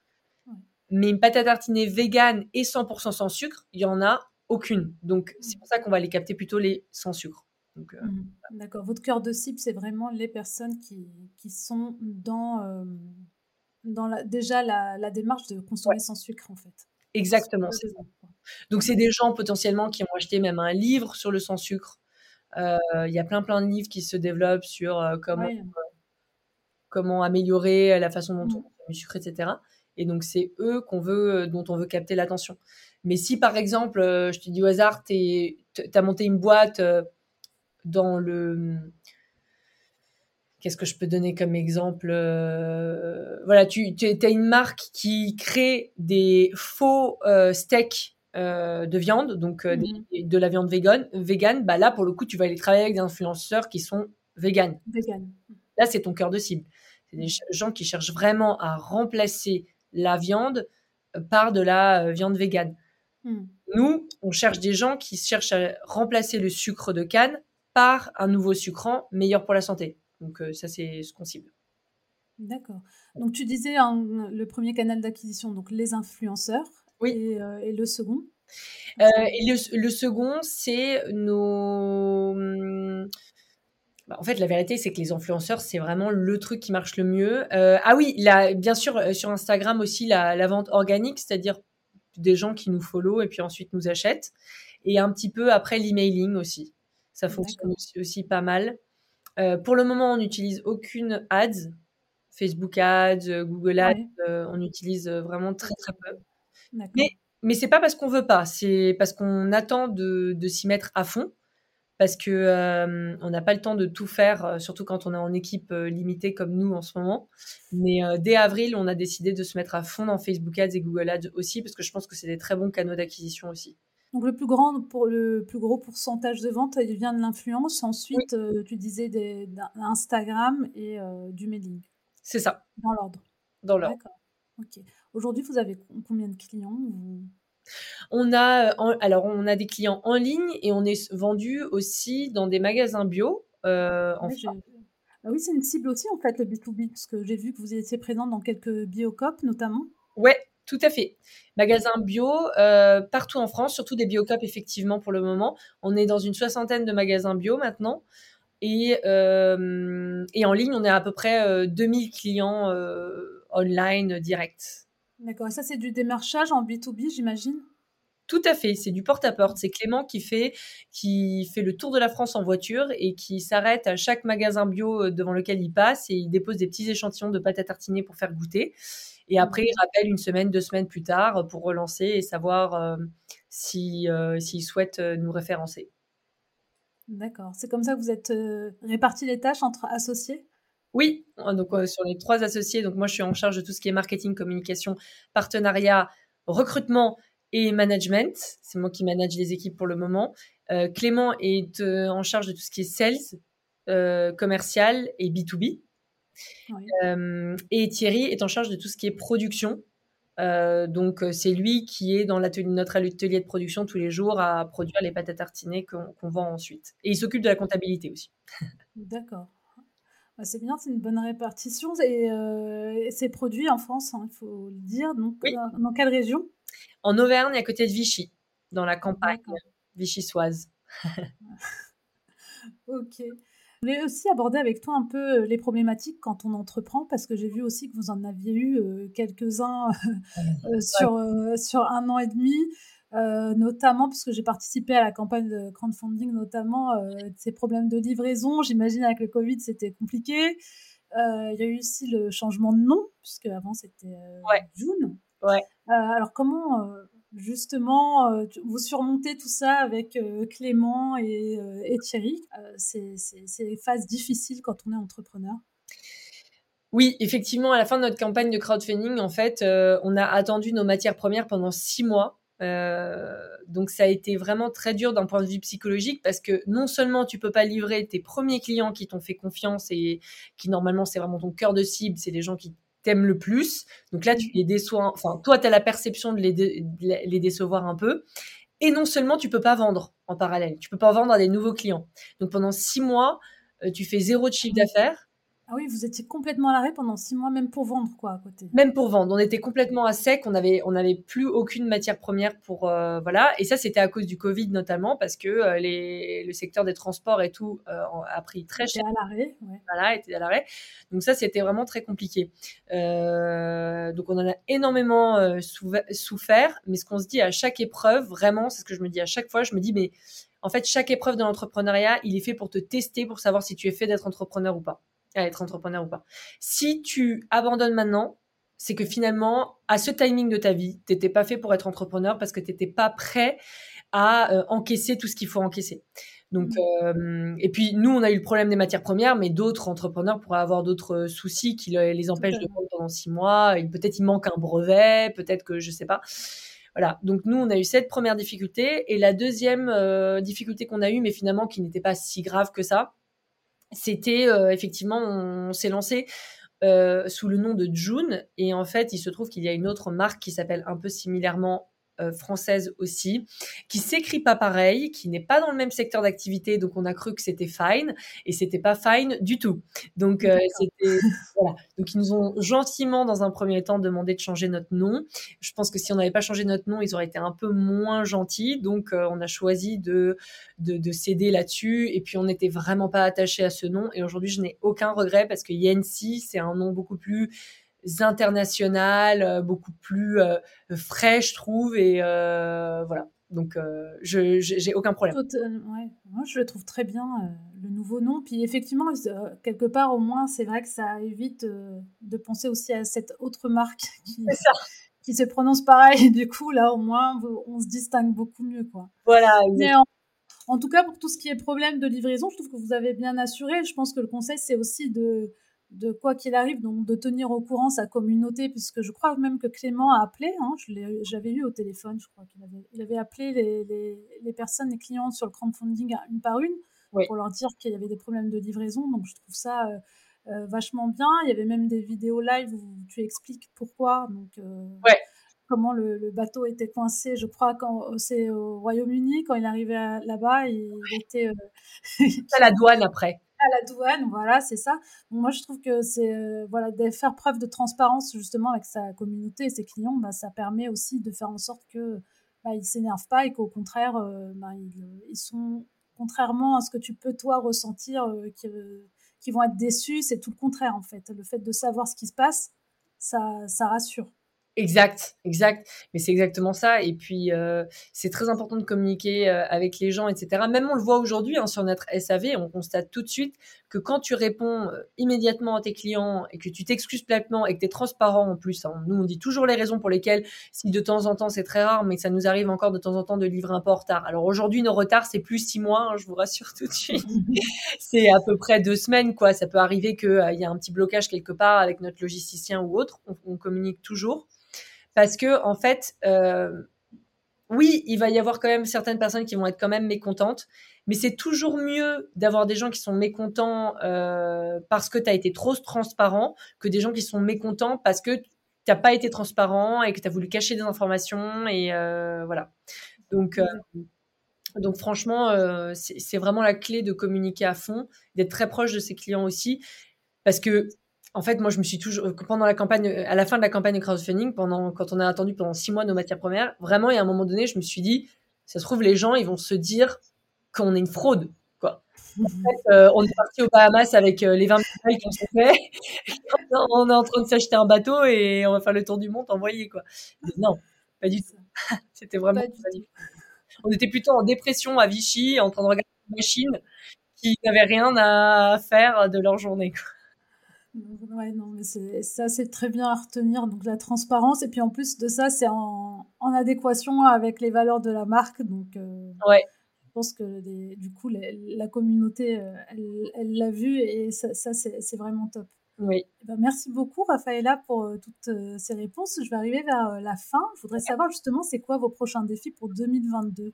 Mais une pâte à tartiner végane et 100% sans sucre, il y en a aucune. Donc c'est mmh. pour ça qu'on va les capter plutôt les sans sucre. Euh, mmh. D'accord. Votre cœur de cible, c'est vraiment les personnes qui, qui sont dans, euh, dans la, déjà la, la, démarche de consommer sans sucre, en fait. Exactement. Donc c'est des gens potentiellement qui ont acheté même un livre sur le sans sucre. Euh, il y a plein plein de livres qui se développent sur comment, comment améliorer la façon dont mmh. on consomme du sucre, etc. Et donc, c'est eux qu'on veut, dont on veut capter l'attention. Mais si, par exemple, je te dis au hasard, tu as monté une boîte dans le. Qu'est-ce que je peux donner comme exemple Voilà, tu, as une marque qui crée des faux steaks de viande, donc mmh. de la viande vegan, vegan, bah là, pour le coup, tu vas aller travailler avec des influenceurs qui sont vegan. Là, c'est ton cœur de cible. C'est des gens qui cherchent vraiment à remplacer la viande euh, par de la euh, viande végane. Hmm. Nous, on cherche des gens qui cherchent à remplacer le sucre de canne par un nouveau sucrant meilleur pour la santé. Donc euh, ça, c'est ce qu'on cible. D'accord. Donc tu disais le premier canal d'acquisition, donc les influenceurs. Oui. Et, le second et le, second, c'est nos hum, bah, en fait, la vérité, c'est que les influenceurs, c'est vraiment le truc qui marche le mieux. Euh, ah oui, bien sûr, euh, sur Instagram aussi, la, vente organique, c'est-à-dire des gens qui nous follow et puis ensuite nous achètent. Et un petit peu après l'emailing aussi. Ça fonctionne aussi, pas mal. Euh, pour le moment, on n'utilise aucune ads Facebook Ads, Google Ads, on utilise vraiment très très peu. Mais mais c'est pas parce qu'on veut pas, c'est parce qu'on attend de, de s'y mettre à fond parce que euh, on n'a pas le temps de tout faire, euh, surtout quand on est en équipe euh, limitée comme nous en ce moment. Mais dès avril, on a décidé de se mettre à fond dans Facebook Ads et Google Ads aussi, parce que je pense que c'est des très bons canaux d'acquisition aussi. Donc le plus grand pour le plus gros pourcentage de vente, il vient de l'influence. Ensuite, tu disais d'Instagram et du mailing. C'est ça. Dans l'ordre. Dans l'ordre. D'accord. Ok. Aujourd'hui, vous avez combien de clients on a, euh, alors on a des clients en ligne et on est vendu aussi dans des magasins bio euh, en oui, ah oui, c'est une cible aussi en fait le B2B parce que j'ai vu que vous étiez présent dans quelques biocop notamment. Ouais, tout à fait. Magasins bio euh, partout en France, surtout des biocop effectivement pour le moment. On est dans une soixantaine de magasins bio maintenant. Et, et en ligne, on est à peu près 2000 clients online direct. D'accord. Et ça, c'est du démarchage en B2B, j'imagine? Tout à fait, c'est du porte-à-porte. C'est Clément qui fait, qui fait le tour de la France en voiture et qui s'arrête à chaque magasin bio euh, devant lequel il passe et il dépose des petits échantillons de pâte à tartiner pour faire goûter. Et après, il rappelle une semaine, deux semaines plus tard pour relancer et savoir euh, si, euh, s'il souhaite nous référencer. D'accord. C'est comme ça que vous êtes répartis les tâches entre associés? Oui, donc euh, sur les trois associés, donc moi je suis en charge de tout ce qui est marketing, communication, partenariat, recrutement et management. C'est moi qui manage les équipes pour le moment. Euh, Clément est euh, en charge de tout ce qui est sales, commercial et B2B. Et Thierry est en charge de tout ce qui est production. donc c'est lui qui est dans notre atelier de production tous les jours à produire les pâtes à tartiner qu'on vend ensuite. Et il s'occupe de la comptabilité aussi. D'accord. Bah, c'est bien, c'est une bonne répartition. Et, euh, c'est produit en France, hein, il faut le dire. Donc, dans, quelle région? En Auvergne, à côté de Vichy, dans la campagne vichysoise. ok. Je voulais aussi aborder avec toi un peu euh, les problématiques quand on entreprend, parce que j'ai vu aussi que vous en aviez eu euh, quelques-uns sur, sur un an et demi. Euh, notamment parce que j'ai participé à la campagne de crowdfunding, notamment euh, ces problèmes de livraison. J'imagine avec le Covid, c'était compliqué. Euh, il y a eu aussi le changement de nom, puisque avant c'était June. Ouais. alors comment justement vous surmontez tout ça avec Clément et, et Thierry. C'est ces phases difficiles quand on est entrepreneur. Oui, effectivement, à la fin de notre campagne de crowdfunding, en fait, on a attendu nos matières premières pendant six mois. Euh, donc ça a été vraiment très dur d'un point de vue psychologique parce que non seulement tu peux pas livrer tes premiers clients qui t'ont fait confiance et qui normalement c'est vraiment ton cœur de cible, c'est les gens qui t'aiment le plus. Donc là tu les déçois, enfin toi tu as la perception de les, les décevoir un peu. Et non seulement tu peux pas vendre en parallèle, tu peux pas vendre à des nouveaux clients. Donc pendant six mois, euh, tu fais zéro de chiffre d'affaires ah oui, vous étiez complètement à l'arrêt pendant six mois, même pour vendre, quoi, à côté. Même pour vendre, on était complètement à sec, on avait, on n'avait plus aucune matière première pour, euh, voilà. Et ça, c'était à cause du Covid notamment, parce que euh, les, le secteur des transports et tout euh, a pris très cher. Était à l'arrêt, Voilà, était à l'arrêt. Donc ça, c'était vraiment très compliqué. donc on en a énormément souffert, mais ce qu'on se dit à chaque épreuve, vraiment, c'est ce que je me dis à chaque fois, je me dis, mais en fait, chaque épreuve de l'entrepreneuriat, il est fait pour te tester, pour savoir si tu es fait d'être entrepreneur ou pas à être entrepreneur ou pas. Si tu abandonnes maintenant, c'est que finalement, à ce timing de ta vie, tu n'étais pas fait pour être entrepreneur parce que tu n'étais pas prêt à euh, encaisser tout ce qu'il faut encaisser. Donc, mmh. euh, et puis nous, on a eu le problème des matières premières, mais d'autres entrepreneurs pourraient avoir d'autres soucis qui les empêchent de vendre pendant six mois. Peut-être il manque un brevet, peut-être que je sais pas. Voilà. Donc nous, on a eu cette première difficulté et la deuxième euh, difficulté qu'on a eue, mais finalement qui n'était pas si grave que ça, c'était euh, effectivement, on, s'est lancé euh, sous le nom de June. Et en fait, il se trouve qu'il y a une autre marque qui s'appelle un peu similairement euh, française aussi, qui s'écrit pas pareil, qui n'est pas dans le même secteur d'activité, donc on a cru que c'était fine et c'était pas fine du tout. Donc euh, c'était voilà. Donc ils nous ont gentiment dans un premier temps demandé de changer notre nom. Je pense que si on n'avait pas changé notre nom, ils auraient été un peu moins gentils. Donc euh, on a choisi de de, de céder là-dessus et puis on n'était vraiment pas attaché à ce nom et aujourd'hui je n'ai aucun regret parce que Yancy c'est un nom beaucoup plus internationales, euh, beaucoup plus euh, frais, je trouve. Et euh, voilà. Donc, je j'ai aucun problème. ouais. Moi, je le trouve très bien, le nouveau nom. Puis effectivement, quelque part, au moins, c'est vrai que ça évite de penser aussi à cette autre marque qui, qui se prononce pareil. du coup, là, au moins, on se distingue beaucoup mieux. Quoi. Voilà. Mais en, en, tout cas, pour tout ce qui est problème de livraison, je trouve que vous avez bien assuré. Je pense que le conseil, c'est aussi de de quoi qu'il arrive, donc de tenir au courant sa communauté, puisque je crois même que Clément a appelé, hein, j'avais eu au téléphone, je crois qu'il avait, il avait appelé les, les, personnes, les clients sur le crowdfunding une par une, pour leur dire qu'il y avait des problèmes de livraison, donc je trouve ça euh, euh, vachement bien. Il y avait même des vidéos live où tu expliques pourquoi, donc euh, comment le, bateau était coincé, je crois, quand c'est au Royaume-Uni, quand il arrivait là-bas, il, était... à la douane après à la douane, voilà, c'est ça. moi, je trouve que c'est euh, voilà, faire preuve de transparence justement avec sa communauté et ses clients, bah, ça permet aussi de faire en sorte que bah, ils s'énervent pas et qu'au contraire, euh, bah, ils, sont contrairement à ce que tu peux toi ressentir, euh, qui, vont être déçus, c'est tout le contraire en fait. Le fait de savoir ce qui se passe, ça rassure. Exact, exact. Mais c'est exactement ça. Et puis, euh, c'est très important de communiquer euh, avec les gens, etc. Même on le voit aujourd'hui hein, sur notre SAV, on constate tout de suite que quand tu réponds euh, immédiatement à tes clients et que tu t'excuses platement et que tu es transparent en plus, hein, nous on dit toujours les raisons pour lesquelles, si de temps en temps c'est très rare, mais ça nous arrive encore de temps en temps de livrer un peu en retard. Alors aujourd'hui, nos retards, c'est plus six mois, hein, je vous rassure tout de suite. c'est à peu près deux semaines, quoi. Ça peut arriver qu'il y a un petit blocage quelque part avec notre logisticien ou autre. on communique toujours parce que en fait, euh, oui, il va y avoir quand même certaines personnes qui vont être quand même mécontentes, mais c'est toujours mieux d'avoir des gens qui sont mécontents euh, parce que tu as été trop transparent que des gens qui sont mécontents parce que tu n'as pas été transparent et que tu as voulu cacher des informations et euh, voilà. Donc donc franchement, c'est vraiment la clé de communiquer à fond, d'être très proche de ses clients aussi, parce que en fait, moi, je me suis toujours, euh, pendant la campagne, euh, à la fin de la campagne de crowdfunding, pendant, quand on a attendu pendant six mois nos matières premières, vraiment, il y a un moment donné, je me suis dit, ça se trouve, les gens, ils vont se dire qu'on est une fraude, quoi. En fait, euh, on est parti aux Bahamas avec les 20 000 qu'on s'est fait. on est en train de s'acheter un bateau et on va faire le tour du monde envoyé, quoi. non, pas du tout. C'était vraiment pas du tout. On était plutôt en dépression à Vichy, en train de regarder une machine qui n'avait rien à faire de leur journée, quoi. Ouais, non, mais c'est, ça, c'est très bien à retenir. Donc, la transparence. Et puis, en plus de ça, c'est en, en adéquation avec les valeurs de la marque. Donc, euh, ouais. je pense que du coup, la communauté, euh, elle, l'a vu et ça, ça c'est, vraiment top. Oui. Eh ben, merci beaucoup, Raphaëla, pour euh, toutes ces réponses. Je vais arriver vers la fin. Je voudrais savoir justement, c'est quoi vos prochains défis pour 2022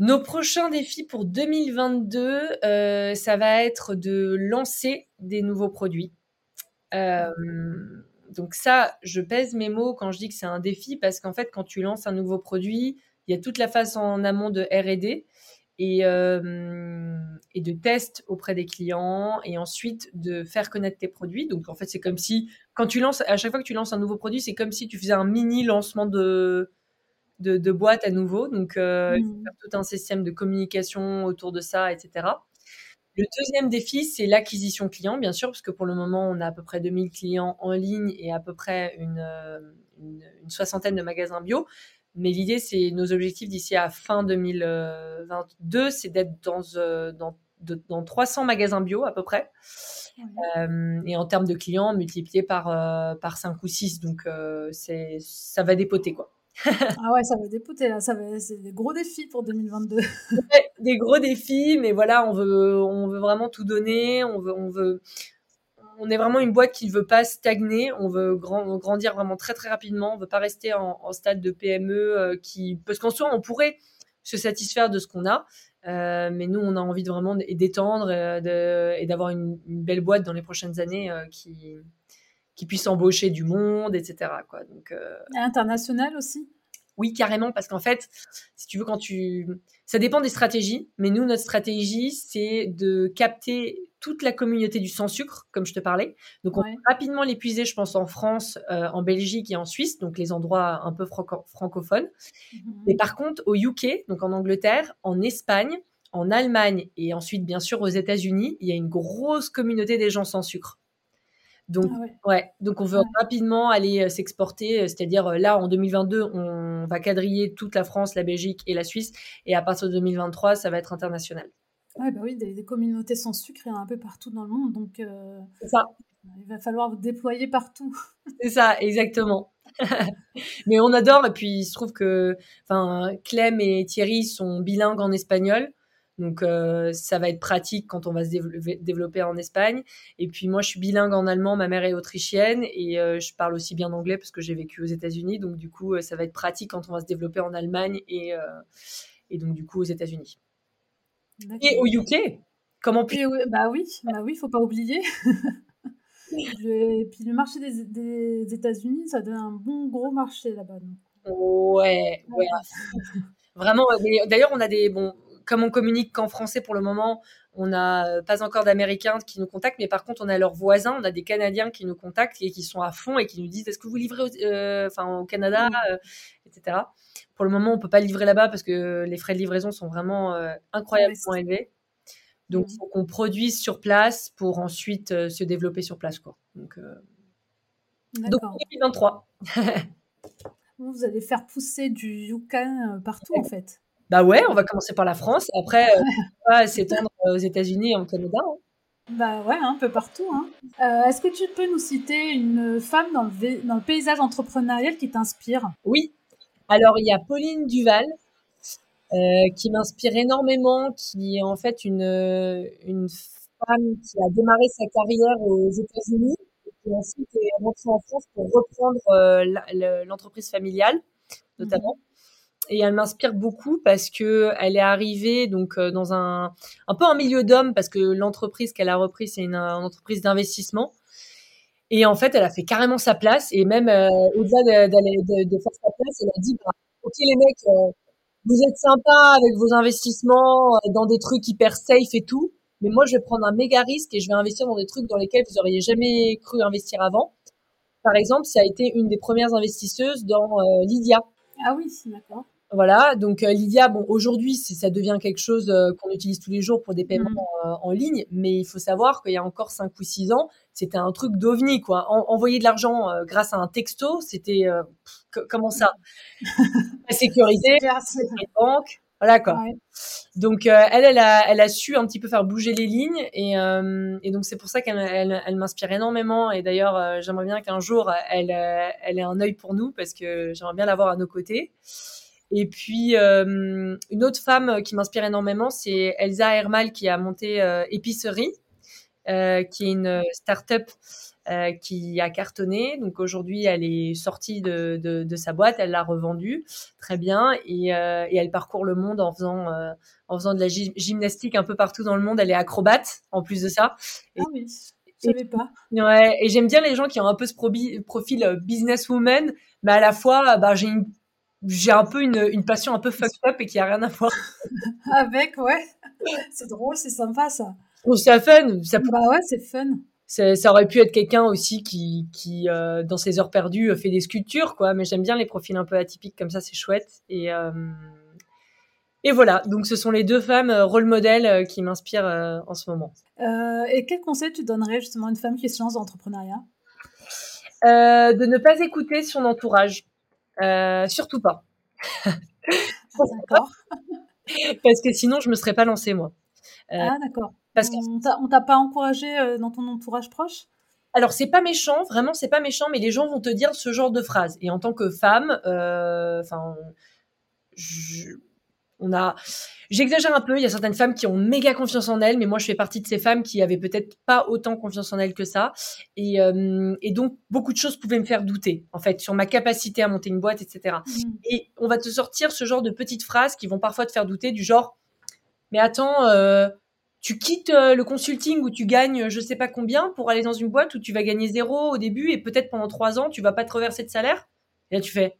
nos prochains défis pour 2022, ça va être de lancer des nouveaux produits. Euh, donc ça, je pèse mes mots quand je dis que c'est un défi parce qu'en fait, quand tu lances un nouveau produit, il y a toute la phase en amont de R&D et, euh, et de test auprès des clients et ensuite de faire connaître tes produits. Donc en fait, c'est comme si quand tu lances, à chaque fois que tu lances un nouveau produit, c'est comme si tu faisais un mini lancement de de, boîte à nouveau. Donc euh, il faut mmh. faire tout un système de communication autour de ça, etc. Le deuxième défi, c'est l'acquisition client, bien sûr, parce que pour le moment, on a à peu près 2000 clients en ligne et à peu près une, euh, soixantaine de magasins bio. Mais l'idée, c'est nos objectifs d'ici à fin 2022, c'est d'être dans, euh, dans, dans 300 magasins bio à peu près. Euh, et en termes de clients, multiplié par, par 5 ou 6. Donc, c'est ça va dépoter, quoi. ah ouais, ça va dépoter là, ça va, c'est des gros défis pour 2022. des gros défis, mais voilà, on veut, on veut vraiment tout donner, on veut, on veut, on est vraiment une boîte qui ne veut pas stagner, on veut grandir vraiment très très rapidement, on veut pas rester en, stade de PME euh, qui, parce qu'en soi, on pourrait se satisfaire de ce qu'on a, euh, mais nous, on a envie de vraiment d'étendre euh, et d'avoir une, belle boîte dans les prochaines années qui qui puisse embaucher du monde, etc. Quoi. Donc, euh, International aussi? Oui, carrément, parce qu'en fait, si tu veux, quand tu... Ça dépend des stratégies, mais nous, notre stratégie, c'est de capter toute la communauté du sans-sucre, comme je te parlais. Donc, on va rapidement l'épuiser, je pense, en France, euh, en Belgique et en Suisse, donc les endroits un peu francophones. Mhm. Mais par contre, au UK, donc en Angleterre, en Espagne, en Allemagne et ensuite, bien sûr, aux États-Unis, il y a une grosse communauté des gens sans sucre. Donc, ah ouais. donc on veut rapidement aller s'exporter, c'est-à-dire là en 2022, on va quadriller toute la France, la Belgique et la Suisse, et à partir de 2023, ça va être international. Ouais, bah oui, des, communautés sans sucre, il y en a un peu partout dans le monde, donc ça. il va falloir vous déployer partout. C'est ça, exactement. Mais on adore, et puis il se trouve que Clem et Thierry sont bilingues en espagnol. Donc euh, ça va être pratique quand on va se développer, en Espagne. Et puis moi, je suis bilingue en allemand, ma mère est autrichienne et euh, je parle aussi bien anglais parce que j'ai vécu aux États-Unis. Donc du coup, euh, ça va être pratique quand on va se développer en Allemagne et, et donc du coup aux États-Unis. Et au UK Comment puis Bah oui, bah oui, faut pas oublier. et puis le marché des, États-Unis, ça donne un bon gros marché là-bas. Ouais, ouais. Vraiment. D'ailleurs, on a des bon comme on communique qu'en français pour le moment, on n'a euh, pas encore d'Américains qui nous contactent, mais par contre, on a leurs voisins, on a des Canadiens qui nous contactent et qui sont à fond et qui nous disent est-ce que vous livrez au, euh, enfin, au Canada, euh, etc. Pour le moment, on peut pas livrer là-bas parce que les frais de livraison sont vraiment incroyablement élevés. Donc, il faut qu'on produise sur place pour ensuite se développer sur place. Quoi. Donc, donc 2023. vous allez faire pousser du Yukon partout, en fait. Bah ouais, on va commencer par la France. Après, euh, on va s'étendre aux États-Unis et au Canada. Hein. Bah ouais, un peu partout. Hein. Euh, est-ce que tu peux nous citer une femme dans le, dans le paysage entrepreneurial qui t'inspire? Oui. Alors, il y a Pauline Duval, euh, qui m'inspire énormément, qui est en fait une, une femme qui a démarré sa carrière aux États-Unis et qui ensuite est rentrée en France pour reprendre l'entreprise familiale, notamment et elle m'inspire beaucoup parce que elle est arrivée donc euh, dans un un peu un milieu d'hommes parce que l'entreprise qu'elle a repris c'est une, entreprise d'investissement. Et en fait elle a fait carrément sa place et même euh, au-delà de, faire sa place elle a dit bah, ok les mecs euh, vous êtes sympas avec vos investissements dans des trucs hyper safe et tout mais moi je vais prendre un méga risque et je vais investir dans des trucs dans lesquels vous auriez jamais cru investir avant. Par exemple ça a été une des premières investisseuses dans Lydia. Ah oui, d'accord. Voilà, donc euh, Lydia, bon, aujourd'hui, ça devient quelque chose euh, qu'on utilise tous les jours pour des paiements mmh. euh, en ligne, mais il faut savoir qu'il y a encore 5 ou 6 ans, c'était un truc d'ovni, quoi. envoyer de l'argent grâce à un texto, c'était comment ça? Sécurité, banque, voilà quoi. Donc elle, elle a, elle a su un petit peu faire bouger les lignes, et, et donc c'est pour ça qu'elle elle, elle m'inspire énormément. Et d'ailleurs, j'aimerais bien qu'un jour elle, elle ait un œil pour nous, parce que j'aimerais bien l'avoir à nos côtés. Et puis, euh, une autre femme qui m'inspire énormément, c'est Elsa Hermal qui a monté euh, Épicerie, euh, qui est une start-up qui a cartonné. Donc aujourd'hui, elle est sortie de, de, sa boîte, elle l'a revendue très bien et, et, elle parcourt le monde en faisant, en faisant de la gymnastique un peu partout dans le monde. Elle est acrobate en plus de ça. ah oui. Je savais pas. Ouais, et j'aime bien les gens qui ont un peu ce profil businesswoman, mais à la fois, bah, j'ai une j'ai un peu une, une, passion un peu fucked up et qui a rien à voir. Avec, ouais. C'est drôle, c'est sympa ça. Oh, c'est fun. Ça Bah ouais, c'est fun. Ça aurait pu être quelqu'un aussi qui, qui euh, dans ses heures perdues, euh, fait des sculptures, quoi. Mais j'aime bien les profils un peu atypiques comme ça, c'est chouette. Et, euh, et voilà, donc ce sont les deux femmes rôle modèle qui m'inspirent en ce moment. et quel conseil tu donnerais justement à une femme qui se lance dans l'entrepreneuriat? De ne pas écouter son entourage. Euh, surtout pas. d'accord. parce que sinon, je me serais pas lancée, moi. Euh, ah, d'accord. Parce on t'a pas encouragé euh, dans ton entourage proche? Alors c'est pas méchant, vraiment c'est pas méchant, mais les gens vont te dire ce genre de phrase. Et en tant que femme, enfin, je, on a, j'exagère un peu. Il y a certaines femmes qui ont méga confiance en elles, mais moi je fais partie de ces femmes qui avaient peut-être pas autant confiance en elles que ça, et, euh, et, donc beaucoup de choses pouvaient me faire douter, en fait, sur ma capacité à monter une boîte, etc. Mmh. Et on va te sortir ce genre de petites phrases qui vont parfois te faire douter, du genre, mais attends, euh, tu quittes euh, le consulting où tu gagnes je sais pas combien pour aller dans une boîte où tu vas gagner zéro au début et peut-être pendant trois ans tu vas pas te reverser de salaire? Et là tu fais,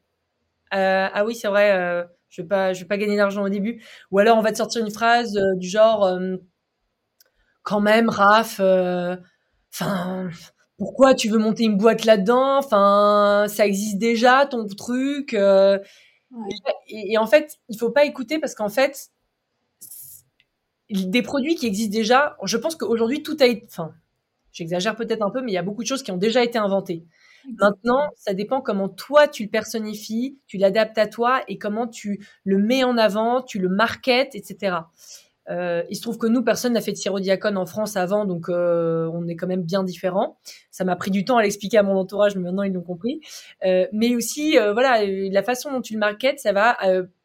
ah oui c'est vrai je vais pas, je vais pas gagner d'argent au début. Ou alors on va te sortir une phrase euh, du genre, euh, quand même, Raph, euh, enfin, pourquoi tu veux monter une boîte là-dedans? Enfin, ça existe déjà ton truc. Et, en fait, il faut pas écouter parce qu'en fait, des produits qui existent déjà, je pense qu'aujourd'hui tout a été, enfin, J'exagère peut-être un peu, mais il y a beaucoup de choses qui ont déjà été inventées. Maintenant, ça dépend comment toi tu le personnifies, tu l'adaptes à toi et comment tu le mets en avant, tu le marketes, etc. Euh, il se trouve que nous, personne n'a fait de sirop-diacone en France avant, donc euh, on est quand même bien différents. Ça m'a pris du temps à l'expliquer à mon entourage, mais maintenant ils l'ont compris. Euh, mais aussi, voilà, la façon dont tu le marketes, ça va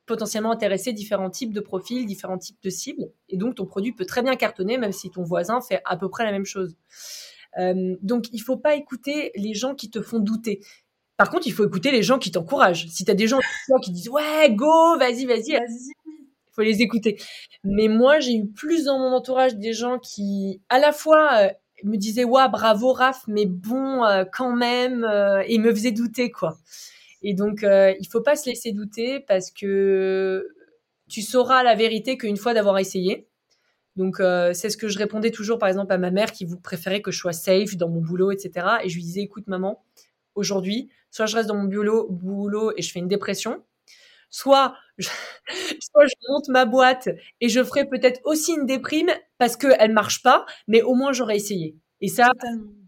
potentiellement intéresser différents types de profils, différents types de cibles, et donc ton produit peut très bien cartonner, même si ton voisin fait à peu près la même chose. Euh, donc, il faut pas écouter les gens qui te font douter. Par contre, il faut écouter les gens qui t'encouragent. Si tu as des gens qui disent ouais, go, vas-y, vas-y, vas-y, il faut les écouter. Mais moi, j'ai eu plus dans mon entourage des gens qui, à la fois, euh, me disaient ouais, bravo Raph, mais bon, euh, quand même, euh, et me faisaient douter quoi. Et donc, il faut pas se laisser douter parce que tu sauras la vérité qu'une fois d'avoir essayé. Donc, euh, c'est ce que je répondais toujours, par exemple, à ma mère qui vous préférait que je sois safe dans mon boulot, etc. Et je lui disais, écoute, maman, aujourd'hui, soit je reste dans mon boulot, boulot et je fais une dépression, soit je, soit je monte ma boîte et je ferai peut-être aussi une déprime parce qu'elle marche pas, mais au moins j'aurais essayé. Et ça,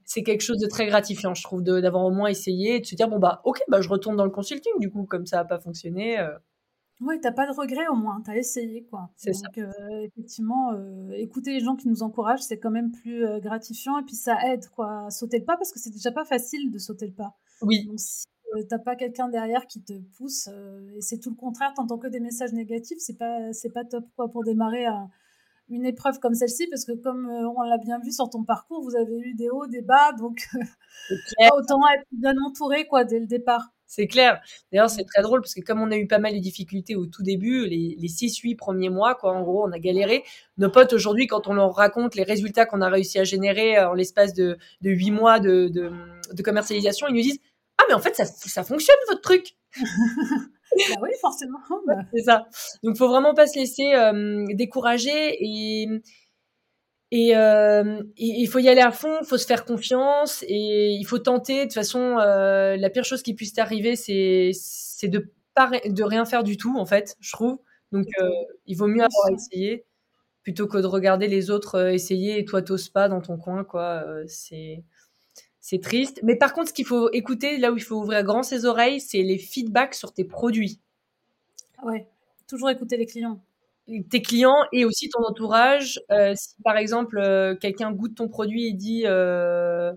c'est quelque chose de très gratifiant, je trouve, d'avoir au moins essayé et de se dire, bon, bah, ok, bah, je retourne dans le consulting, du coup, comme ça n'a pas fonctionné. Euh, oui, t'as pas de regret au moins, t'as essayé quoi. C'est ça. Donc euh, effectivement, euh, écouter les gens qui nous encouragent, c'est quand même plus euh, gratifiant et puis ça aide quoi à sauter le pas parce que c'est déjà pas facile de sauter le pas. Oui. Donc si t'as pas quelqu'un derrière qui te pousse et c'est tout le contraire, t'entends que des messages négatifs, c'est pas c'est pas top quoi pour démarrer un- une épreuve comme celle-ci parce que comme on l'a bien vu sur ton parcours, vous avez eu des hauts, des bas, donc autant être bien entouré quoi dès le départ. C'est clair. D'ailleurs, c'est très drôle parce que comme on a eu pas mal de difficultés au tout début, les, les 6-8 premiers mois, quoi, en gros, on a galéré. Nos potes, aujourd'hui, quand on leur raconte les résultats qu'on a réussi à générer euh, en l'espace de, de 8 mois de, de, de commercialisation, ils nous disent Ah, mais en fait, ça, ça fonctionne, votre truc. bah oui, forcément. bah. C'est ça. Donc, faut vraiment pas se laisser euh, décourager et, et euh, il faut y aller à fond, faut se faire confiance et il faut tenter. De toute façon, euh, la pire chose qui puisse t'arriver, c'est de de rien faire du tout en fait, je trouve. Donc euh, il vaut mieux avoir essayé plutôt que de regarder les autres essayer et toi t'oses pas dans ton coin quoi. C'est c'est triste. Mais par contre, ce qu'il faut écouter, là où il faut ouvrir grand ses oreilles, c'est les feedbacks sur tes produits Ouais, toujours écouter les clients. Tes clients et aussi ton entourage. Euh, si par exemple euh, quelqu'un goûte ton produit et dit euh,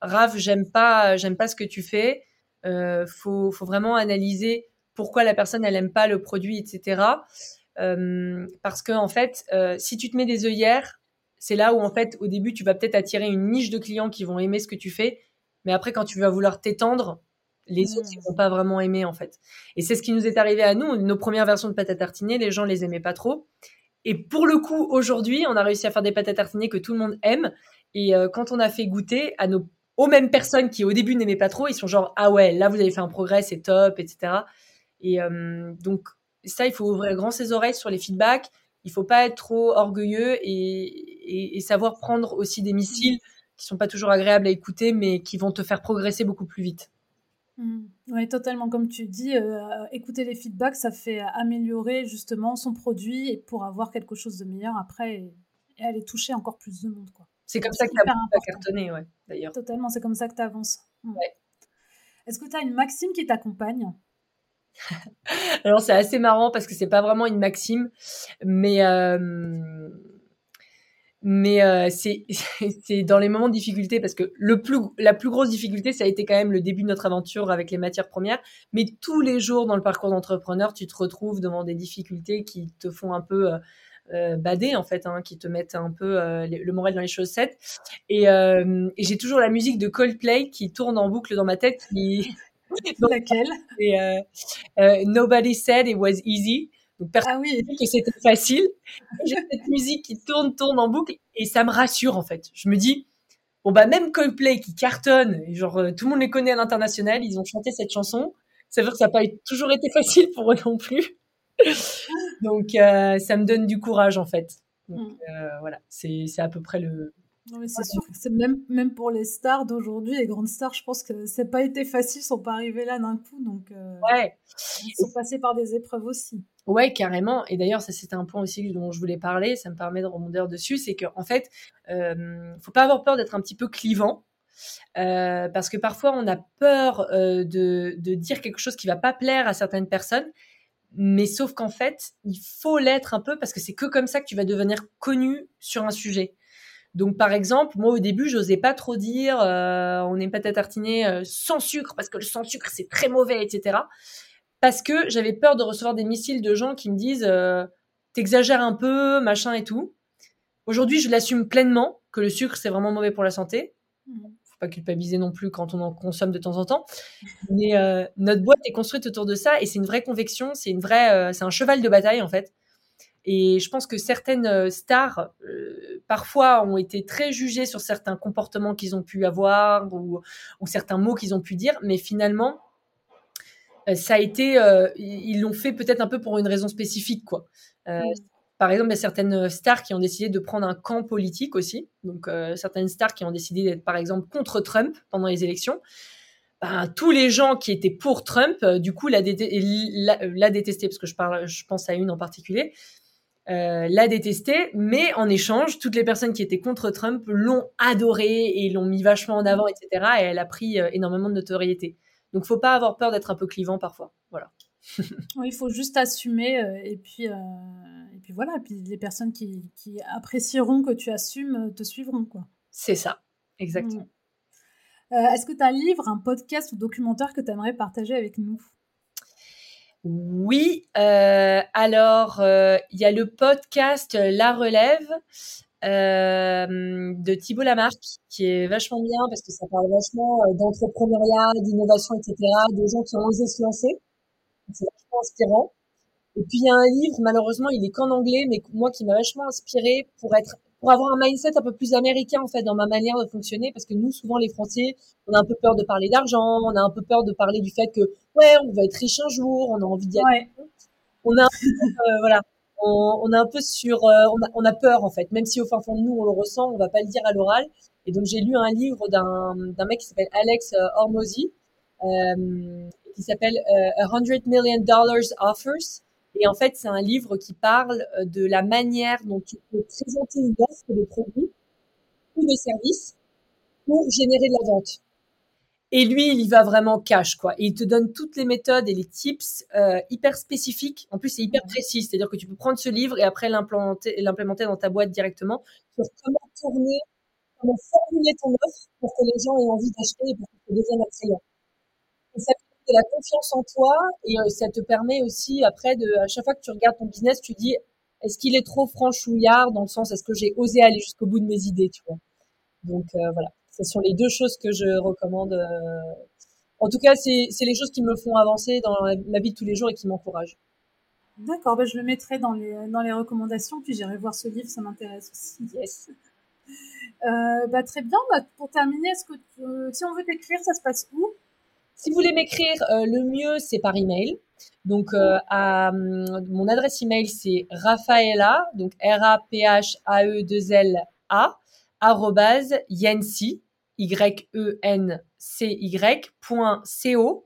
Raph, j'aime pas, j'aime pas ce que tu fais, euh, faut, faut vraiment analyser pourquoi la personne elle aime pas le produit, etc. Euh, parce que en fait, si tu te mets des œillères, c'est là où en fait au début tu vas peut-être attirer une niche de clients qui vont aimer ce que tu fais, mais après quand tu vas vouloir t'étendre, les Mm. autres ils vont pas vraiment aimer en fait. Et c'est ce qui nous est arrivé à nous. Nos premières versions de pâte à tartiner, les gens les aimaient pas trop. Et pour le coup, aujourd'hui, on a réussi à faire des pâtes à tartiner que tout le monde aime. Et euh, quand on a fait goûter à nos aux mêmes personnes qui au début n'aimaient pas trop, ils sont genre ah ouais, là vous avez fait un progrès, c'est top, etc. Et euh, donc ça, il faut ouvrir grand ses oreilles sur les feedbacks. Il faut pas être trop orgueilleux et, et, et savoir prendre aussi des missiles qui sont pas toujours agréables à écouter, mais qui vont te faire progresser beaucoup plus vite. Oui, totalement. Comme tu dis, euh, écouter les feedbacks, ça fait améliorer justement son produit et pour avoir quelque chose de meilleur après et, et aller toucher encore plus de monde. Quoi. C'est comme ça que tu as cartonné, ouais, d'ailleurs. Totalement, c'est comme ça que tu avances. Ouais. Est-ce que tu as une maxime qui t'accompagne? Alors c'est assez marrant parce que c'est pas vraiment une maxime, mais euh, mais euh, c'est c'est dans les moments de difficulté parce que le plus la plus grosse difficulté ça a été quand même le début de notre aventure avec les matières premières, mais tous les jours dans le parcours d'entrepreneur tu te retrouves devant des difficultés qui te font un peu euh, euh, bader en fait, hein, qui te mettent un peu euh, le moral dans les chaussettes. Et, euh, et j'ai toujours la musique de Coldplay qui tourne en boucle dans ma tête, qui Donc, Laquelle euh, Nobody said it was easy. Donc personne Ah oui, que c'était facile. J'ai cette musique qui tourne, tourne en boucle et ça me rassure en fait. Je me dis bon bah même Coldplay qui cartonne, genre euh, tout le monde les connaît à l'international, ils ont chanté cette chanson. Ça veut dire que ça n'a pas toujours été facile pour eux non plus. Donc euh, ça me donne du courage en fait. Donc Mm. euh, voilà, c'est c'est à peu près le c'est sûr, c'est même, même pour les stars d'aujourd'hui, les grandes stars, je pense que c'est pas été facile, ils sont pas arrivés là d'un coup, donc ouais. ils sont passés par des épreuves aussi. Ouais, carrément. Et d'ailleurs, ça c'était un point aussi dont je voulais parler, ça me permet de rebondir dessus, c'est qu'en en fait, euh, faut pas avoir peur d'être un petit peu clivant. Euh, parce que parfois on a peur euh, de, de, dire quelque chose qui va pas plaire à certaines personnes, mais sauf qu'en fait il faut l'être un peu parce que c'est que comme ça que tu vas devenir connu sur un sujet. Donc par exemple, moi au début, j'osais pas trop dire euh, on n'aime pas ta tartiner euh, sans sucre parce que le sans sucre c'est très mauvais, etc. Parce que j'avais peur de recevoir des missiles de gens qui me disent euh, t'exagères un peu, machin et tout. Aujourd'hui, je l'assume pleinement que le sucre c'est vraiment mauvais pour la santé. Mmh pas culpabiliser non plus quand on en consomme de temps en temps. Mais euh, notre boîte est construite autour de ça et c'est une vraie conviction, c'est une vraie, c'est un cheval de bataille en fait. Et je pense que certaines euh, stars, parfois, ont été très jugées sur certains comportements qu'ils ont pu avoir ou, ou certains mots qu'ils ont pu dire, mais finalement, ça a été, ils l'ont fait peut-être un peu pour une raison spécifique, quoi. Mm. Par exemple, il y a certaines euh, stars qui ont décidé de prendre un camp politique aussi. Donc, euh, certaines stars qui ont décidé d'être, par exemple, contre Trump pendant les élections. Ben, tous les gens qui étaient pour Trump, euh, du coup, l'a, détesté, parce que je, parle, je pense à une en particulier, l'a détesté, mais en échange, toutes les personnes qui étaient contre Trump l'ont adoré et l'ont mis vachement en avant, etc. Et elle a pris énormément de notoriété. Donc, faut pas avoir peur d'être un peu clivant parfois. Voilà. il faut juste assumer et puis puis voilà, puis les personnes qui, apprécieront que tu assumes euh, te suivront. quoi. C'est ça, exactement. Mm. Euh, est-ce que tu as un livre, un podcast ou documentaire que tu aimerais partager avec nous? Oui, euh, alors il y a le podcast La Relève de Thibault Lamarck qui est vachement bien parce que ça parle vachement d'entrepreneuriat, d'innovation, etc. Des gens qui ont osé se lancer. C'est vachement inspirant. Et puis il y a un livre, malheureusement, il est qu'en anglais, mais moi qui m'a vachement inspiré pour être, pour avoir un mindset un peu plus américain en fait dans ma manière de fonctionner, parce que nous souvent les Français, on a un peu peur de parler d'argent, on a un peu peur de parler du fait que ouais, on va être riche un jour, on a envie d'y aller. On a, un peu, euh, voilà, on, on, a un peu sur, euh, on, a, on a peur en fait, même si au fin fond de nous on le ressent, on va pas le dire à l'oral. Et donc j'ai lu un livre d'un d'un mec qui s'appelle Alex euh, Hormozy, euh, qui s'appelle A Hundred Million Dollars Offers et en fait, c'est un livre qui parle euh, de la manière dont tu peux présenter une offre de produit ou de service pour générer de la vente. Et lui, il y va vraiment cash, quoi. Il te donne toutes les méthodes et les tips euh, hyper spécifiques. En plus, c'est hyper précis. C'est-à-dire que tu peux prendre ce livre et après l'implémenter, l'implémenter dans ta boîte directement sur comment tourner, comment formuler ton offre pour que les gens aient envie d'acheter et pour que tu deviennes attrayant. La confiance en toi et euh, ça te permet aussi après de à chaque fois que tu regardes ton business, tu dis est-ce qu'il est trop franchouillard dans le sens est-ce que j'ai osé aller jusqu'au bout de mes idées, tu vois? Donc euh, voilà, ce sont les deux choses que je recommande. Euh. En tout cas, c'est les choses qui me font avancer dans ma vie de tous les jours et qui m'encouragent. D'accord, ben je le mettrai dans les, dans les recommandations, puis j'irai voir ce livre, ça m'intéresse aussi. Yes. bah, très bien, bah, pour terminer, est-ce que si on veut t'écrire, ça se passe où? Si vous voulez m'écrire, euh, le mieux, c'est par email. Donc, euh, hum, mon adresse email, c'est Rafaela, donc R-A-P-H-A-E-2-L-A, arrobase Yency, Y-E-N-C-Y, point C-O.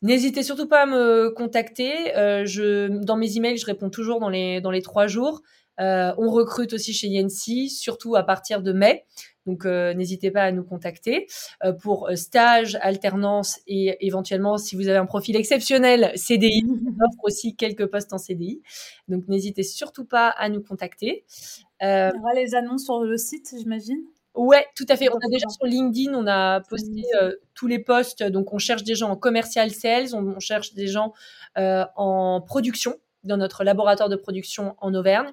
N'hésitez surtout pas à me contacter. Euh, je, dans mes emails, je réponds toujours dans les, dans les trois jours. On recrute aussi chez Yency, surtout à partir de mai. Donc euh, n'hésitez pas à nous contacter euh, pour euh, stage, alternance et éventuellement si vous avez un profil exceptionnel CDI, on offre aussi quelques postes en CDI. Donc n'hésitez surtout pas à nous contacter. Euh, on les annonces sur le site, j'imagine? Ouais, tout à fait. On a déjà sur LinkedIn, on a posté tous les postes. Donc on cherche des gens en commercial sales, on, on cherche des gens en production dans notre laboratoire de production en Auvergne.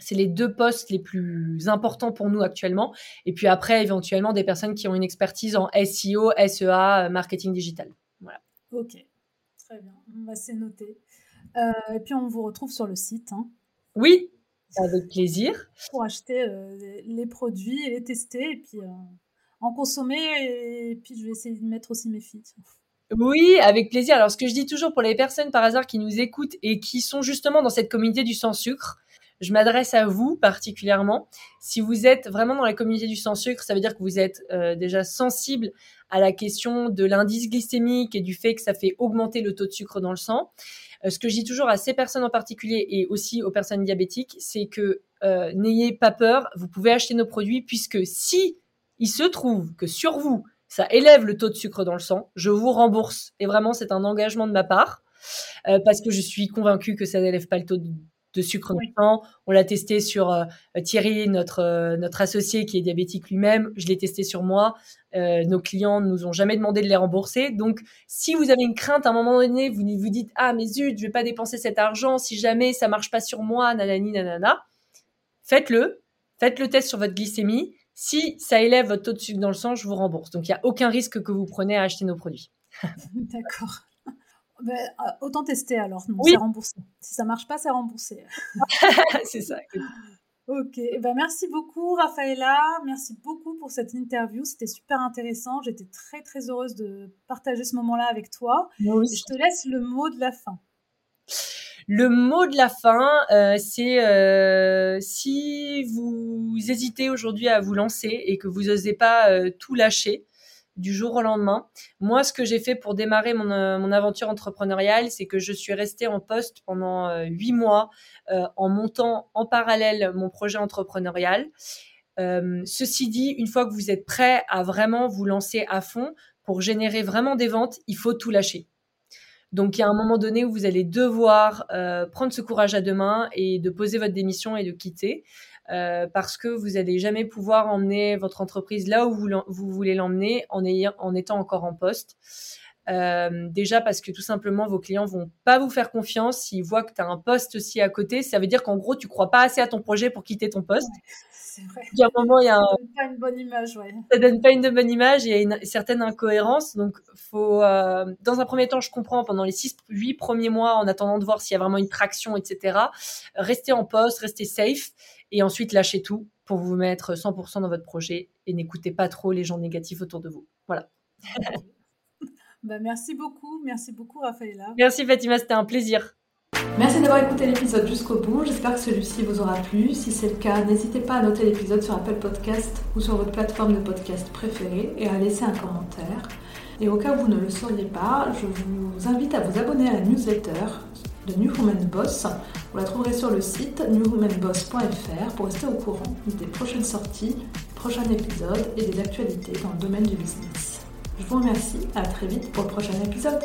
C'est les deux postes les plus importants pour nous actuellement. Et puis après, éventuellement, des personnes qui ont une expertise en SEO, SEA, euh, marketing digital. Voilà. Ok, très bien. Bah, c'est noté. Euh, et puis on vous retrouve sur le site. Hein. Oui, avec plaisir. Pour acheter euh, les produits et les tester et puis en consommer. Et puis je vais essayer de mettre aussi mes filles. Oui, avec plaisir. Alors ce que je dis toujours pour les personnes par hasard qui nous écoutent et qui sont justement dans cette communauté du sans sucre, je m'adresse à vous particulièrement. Si vous êtes vraiment dans la communauté du sans sucre, ça veut dire que vous êtes euh, déjà sensible à la question de l'indice glycémique et du fait que ça fait augmenter le taux de sucre dans le sang. Euh, ce que je dis toujours à ces personnes en particulier et aussi aux personnes diabétiques, c'est que euh, n'ayez pas peur, vous pouvez acheter nos produits puisque si il se trouve que sur vous, ça élève le taux de sucre dans le sang, je vous rembourse. Et vraiment, c'est un engagement de ma part. Parce que je suis convaincue que ça n'élève pas le taux de, sucre dans le sang. On l'a testé sur euh, Thierry, notre, euh, notre associé qui est diabétique lui-même. Je l'ai testé sur moi. nos clients ne nous ont jamais demandé de les rembourser. Donc, si vous avez une crainte à un moment donné, vous vous dites ah mais zut, je vais pas dépenser cet argent si jamais ça marche pas sur moi, nanani nanana. Faites-le, faites le test sur votre glycémie. Si ça élève votre taux de sucre dans le sang, je vous rembourse. Donc, il n'y a aucun risque que vous preniez à acheter nos produits. D'accord. Ben, euh, autant tester alors, non, c'est remboursé. Si ça marche pas, c'est remboursé. c'est ça. Ok, eh ben merci beaucoup Rafaela, merci beaucoup pour cette interview, c'était super intéressant, j'étais très très heureuse de partager ce moment-là avec toi. je te laisse le mot de la fin. Le mot de la fin, euh, c'est euh, si vous hésitez aujourd'hui à vous lancer et que vous n'osez pas tout lâcher, du jour au lendemain. Moi, ce que j'ai fait pour démarrer mon, euh, aventure entrepreneuriale, c'est que je suis restée en poste pendant euh, huit mois euh, en montant en parallèle mon projet entrepreneurial. ceci dit, une fois que vous êtes prêt à vraiment vous lancer à fond pour générer vraiment des ventes, il faut tout lâcher. Donc, il y a un moment donné où vous allez devoir prendre ce courage à deux mains et de poser votre démission et de quitter. Euh, parce que vous n'allez jamais pouvoir emmener votre entreprise là où vous, voulez l'emmener en, en étant encore en poste. Euh, déjà parce que tout simplement vos clients vont pas vous faire confiance s'ils voient que tu as un poste aussi à côté. Ça veut dire qu'en gros tu crois pas assez à ton projet pour quitter ton poste. C'est vrai. A un moment, il y a ça donne pas une bonne image, ouais. Ça donne pas une bonne image. Il y a une certaine incohérence. Donc faut, euh, dans un premier temps, je comprends pendant les 6 8 premiers mois, en attendant de voir s'il y a vraiment une traction, etc. Restez en poste, restez safe et ensuite lâchez tout pour vous mettre 100% dans votre projet et n'écoutez pas trop les gens négatifs autour de vous. Voilà. bah, merci beaucoup, merci beaucoup Raphaëla. Merci Fatima, c'était un plaisir. Merci d'avoir écouté l'épisode jusqu'au bout. J'espère que celui-ci vous aura plu. Si c'est le cas, n'hésitez pas à noter l'épisode sur Apple Podcast ou sur votre plateforme de podcast préférée et à laisser un commentaire. Et au cas où vous ne le sauriez pas, je vous invite à vous abonner à la newsletter de New Woman Boss. Vous la trouverez sur le site newwomanboss.fr pour rester au courant des prochaines sorties, prochains épisodes et des actualités dans le domaine du business. Je vous remercie, à très vite pour le prochain épisode.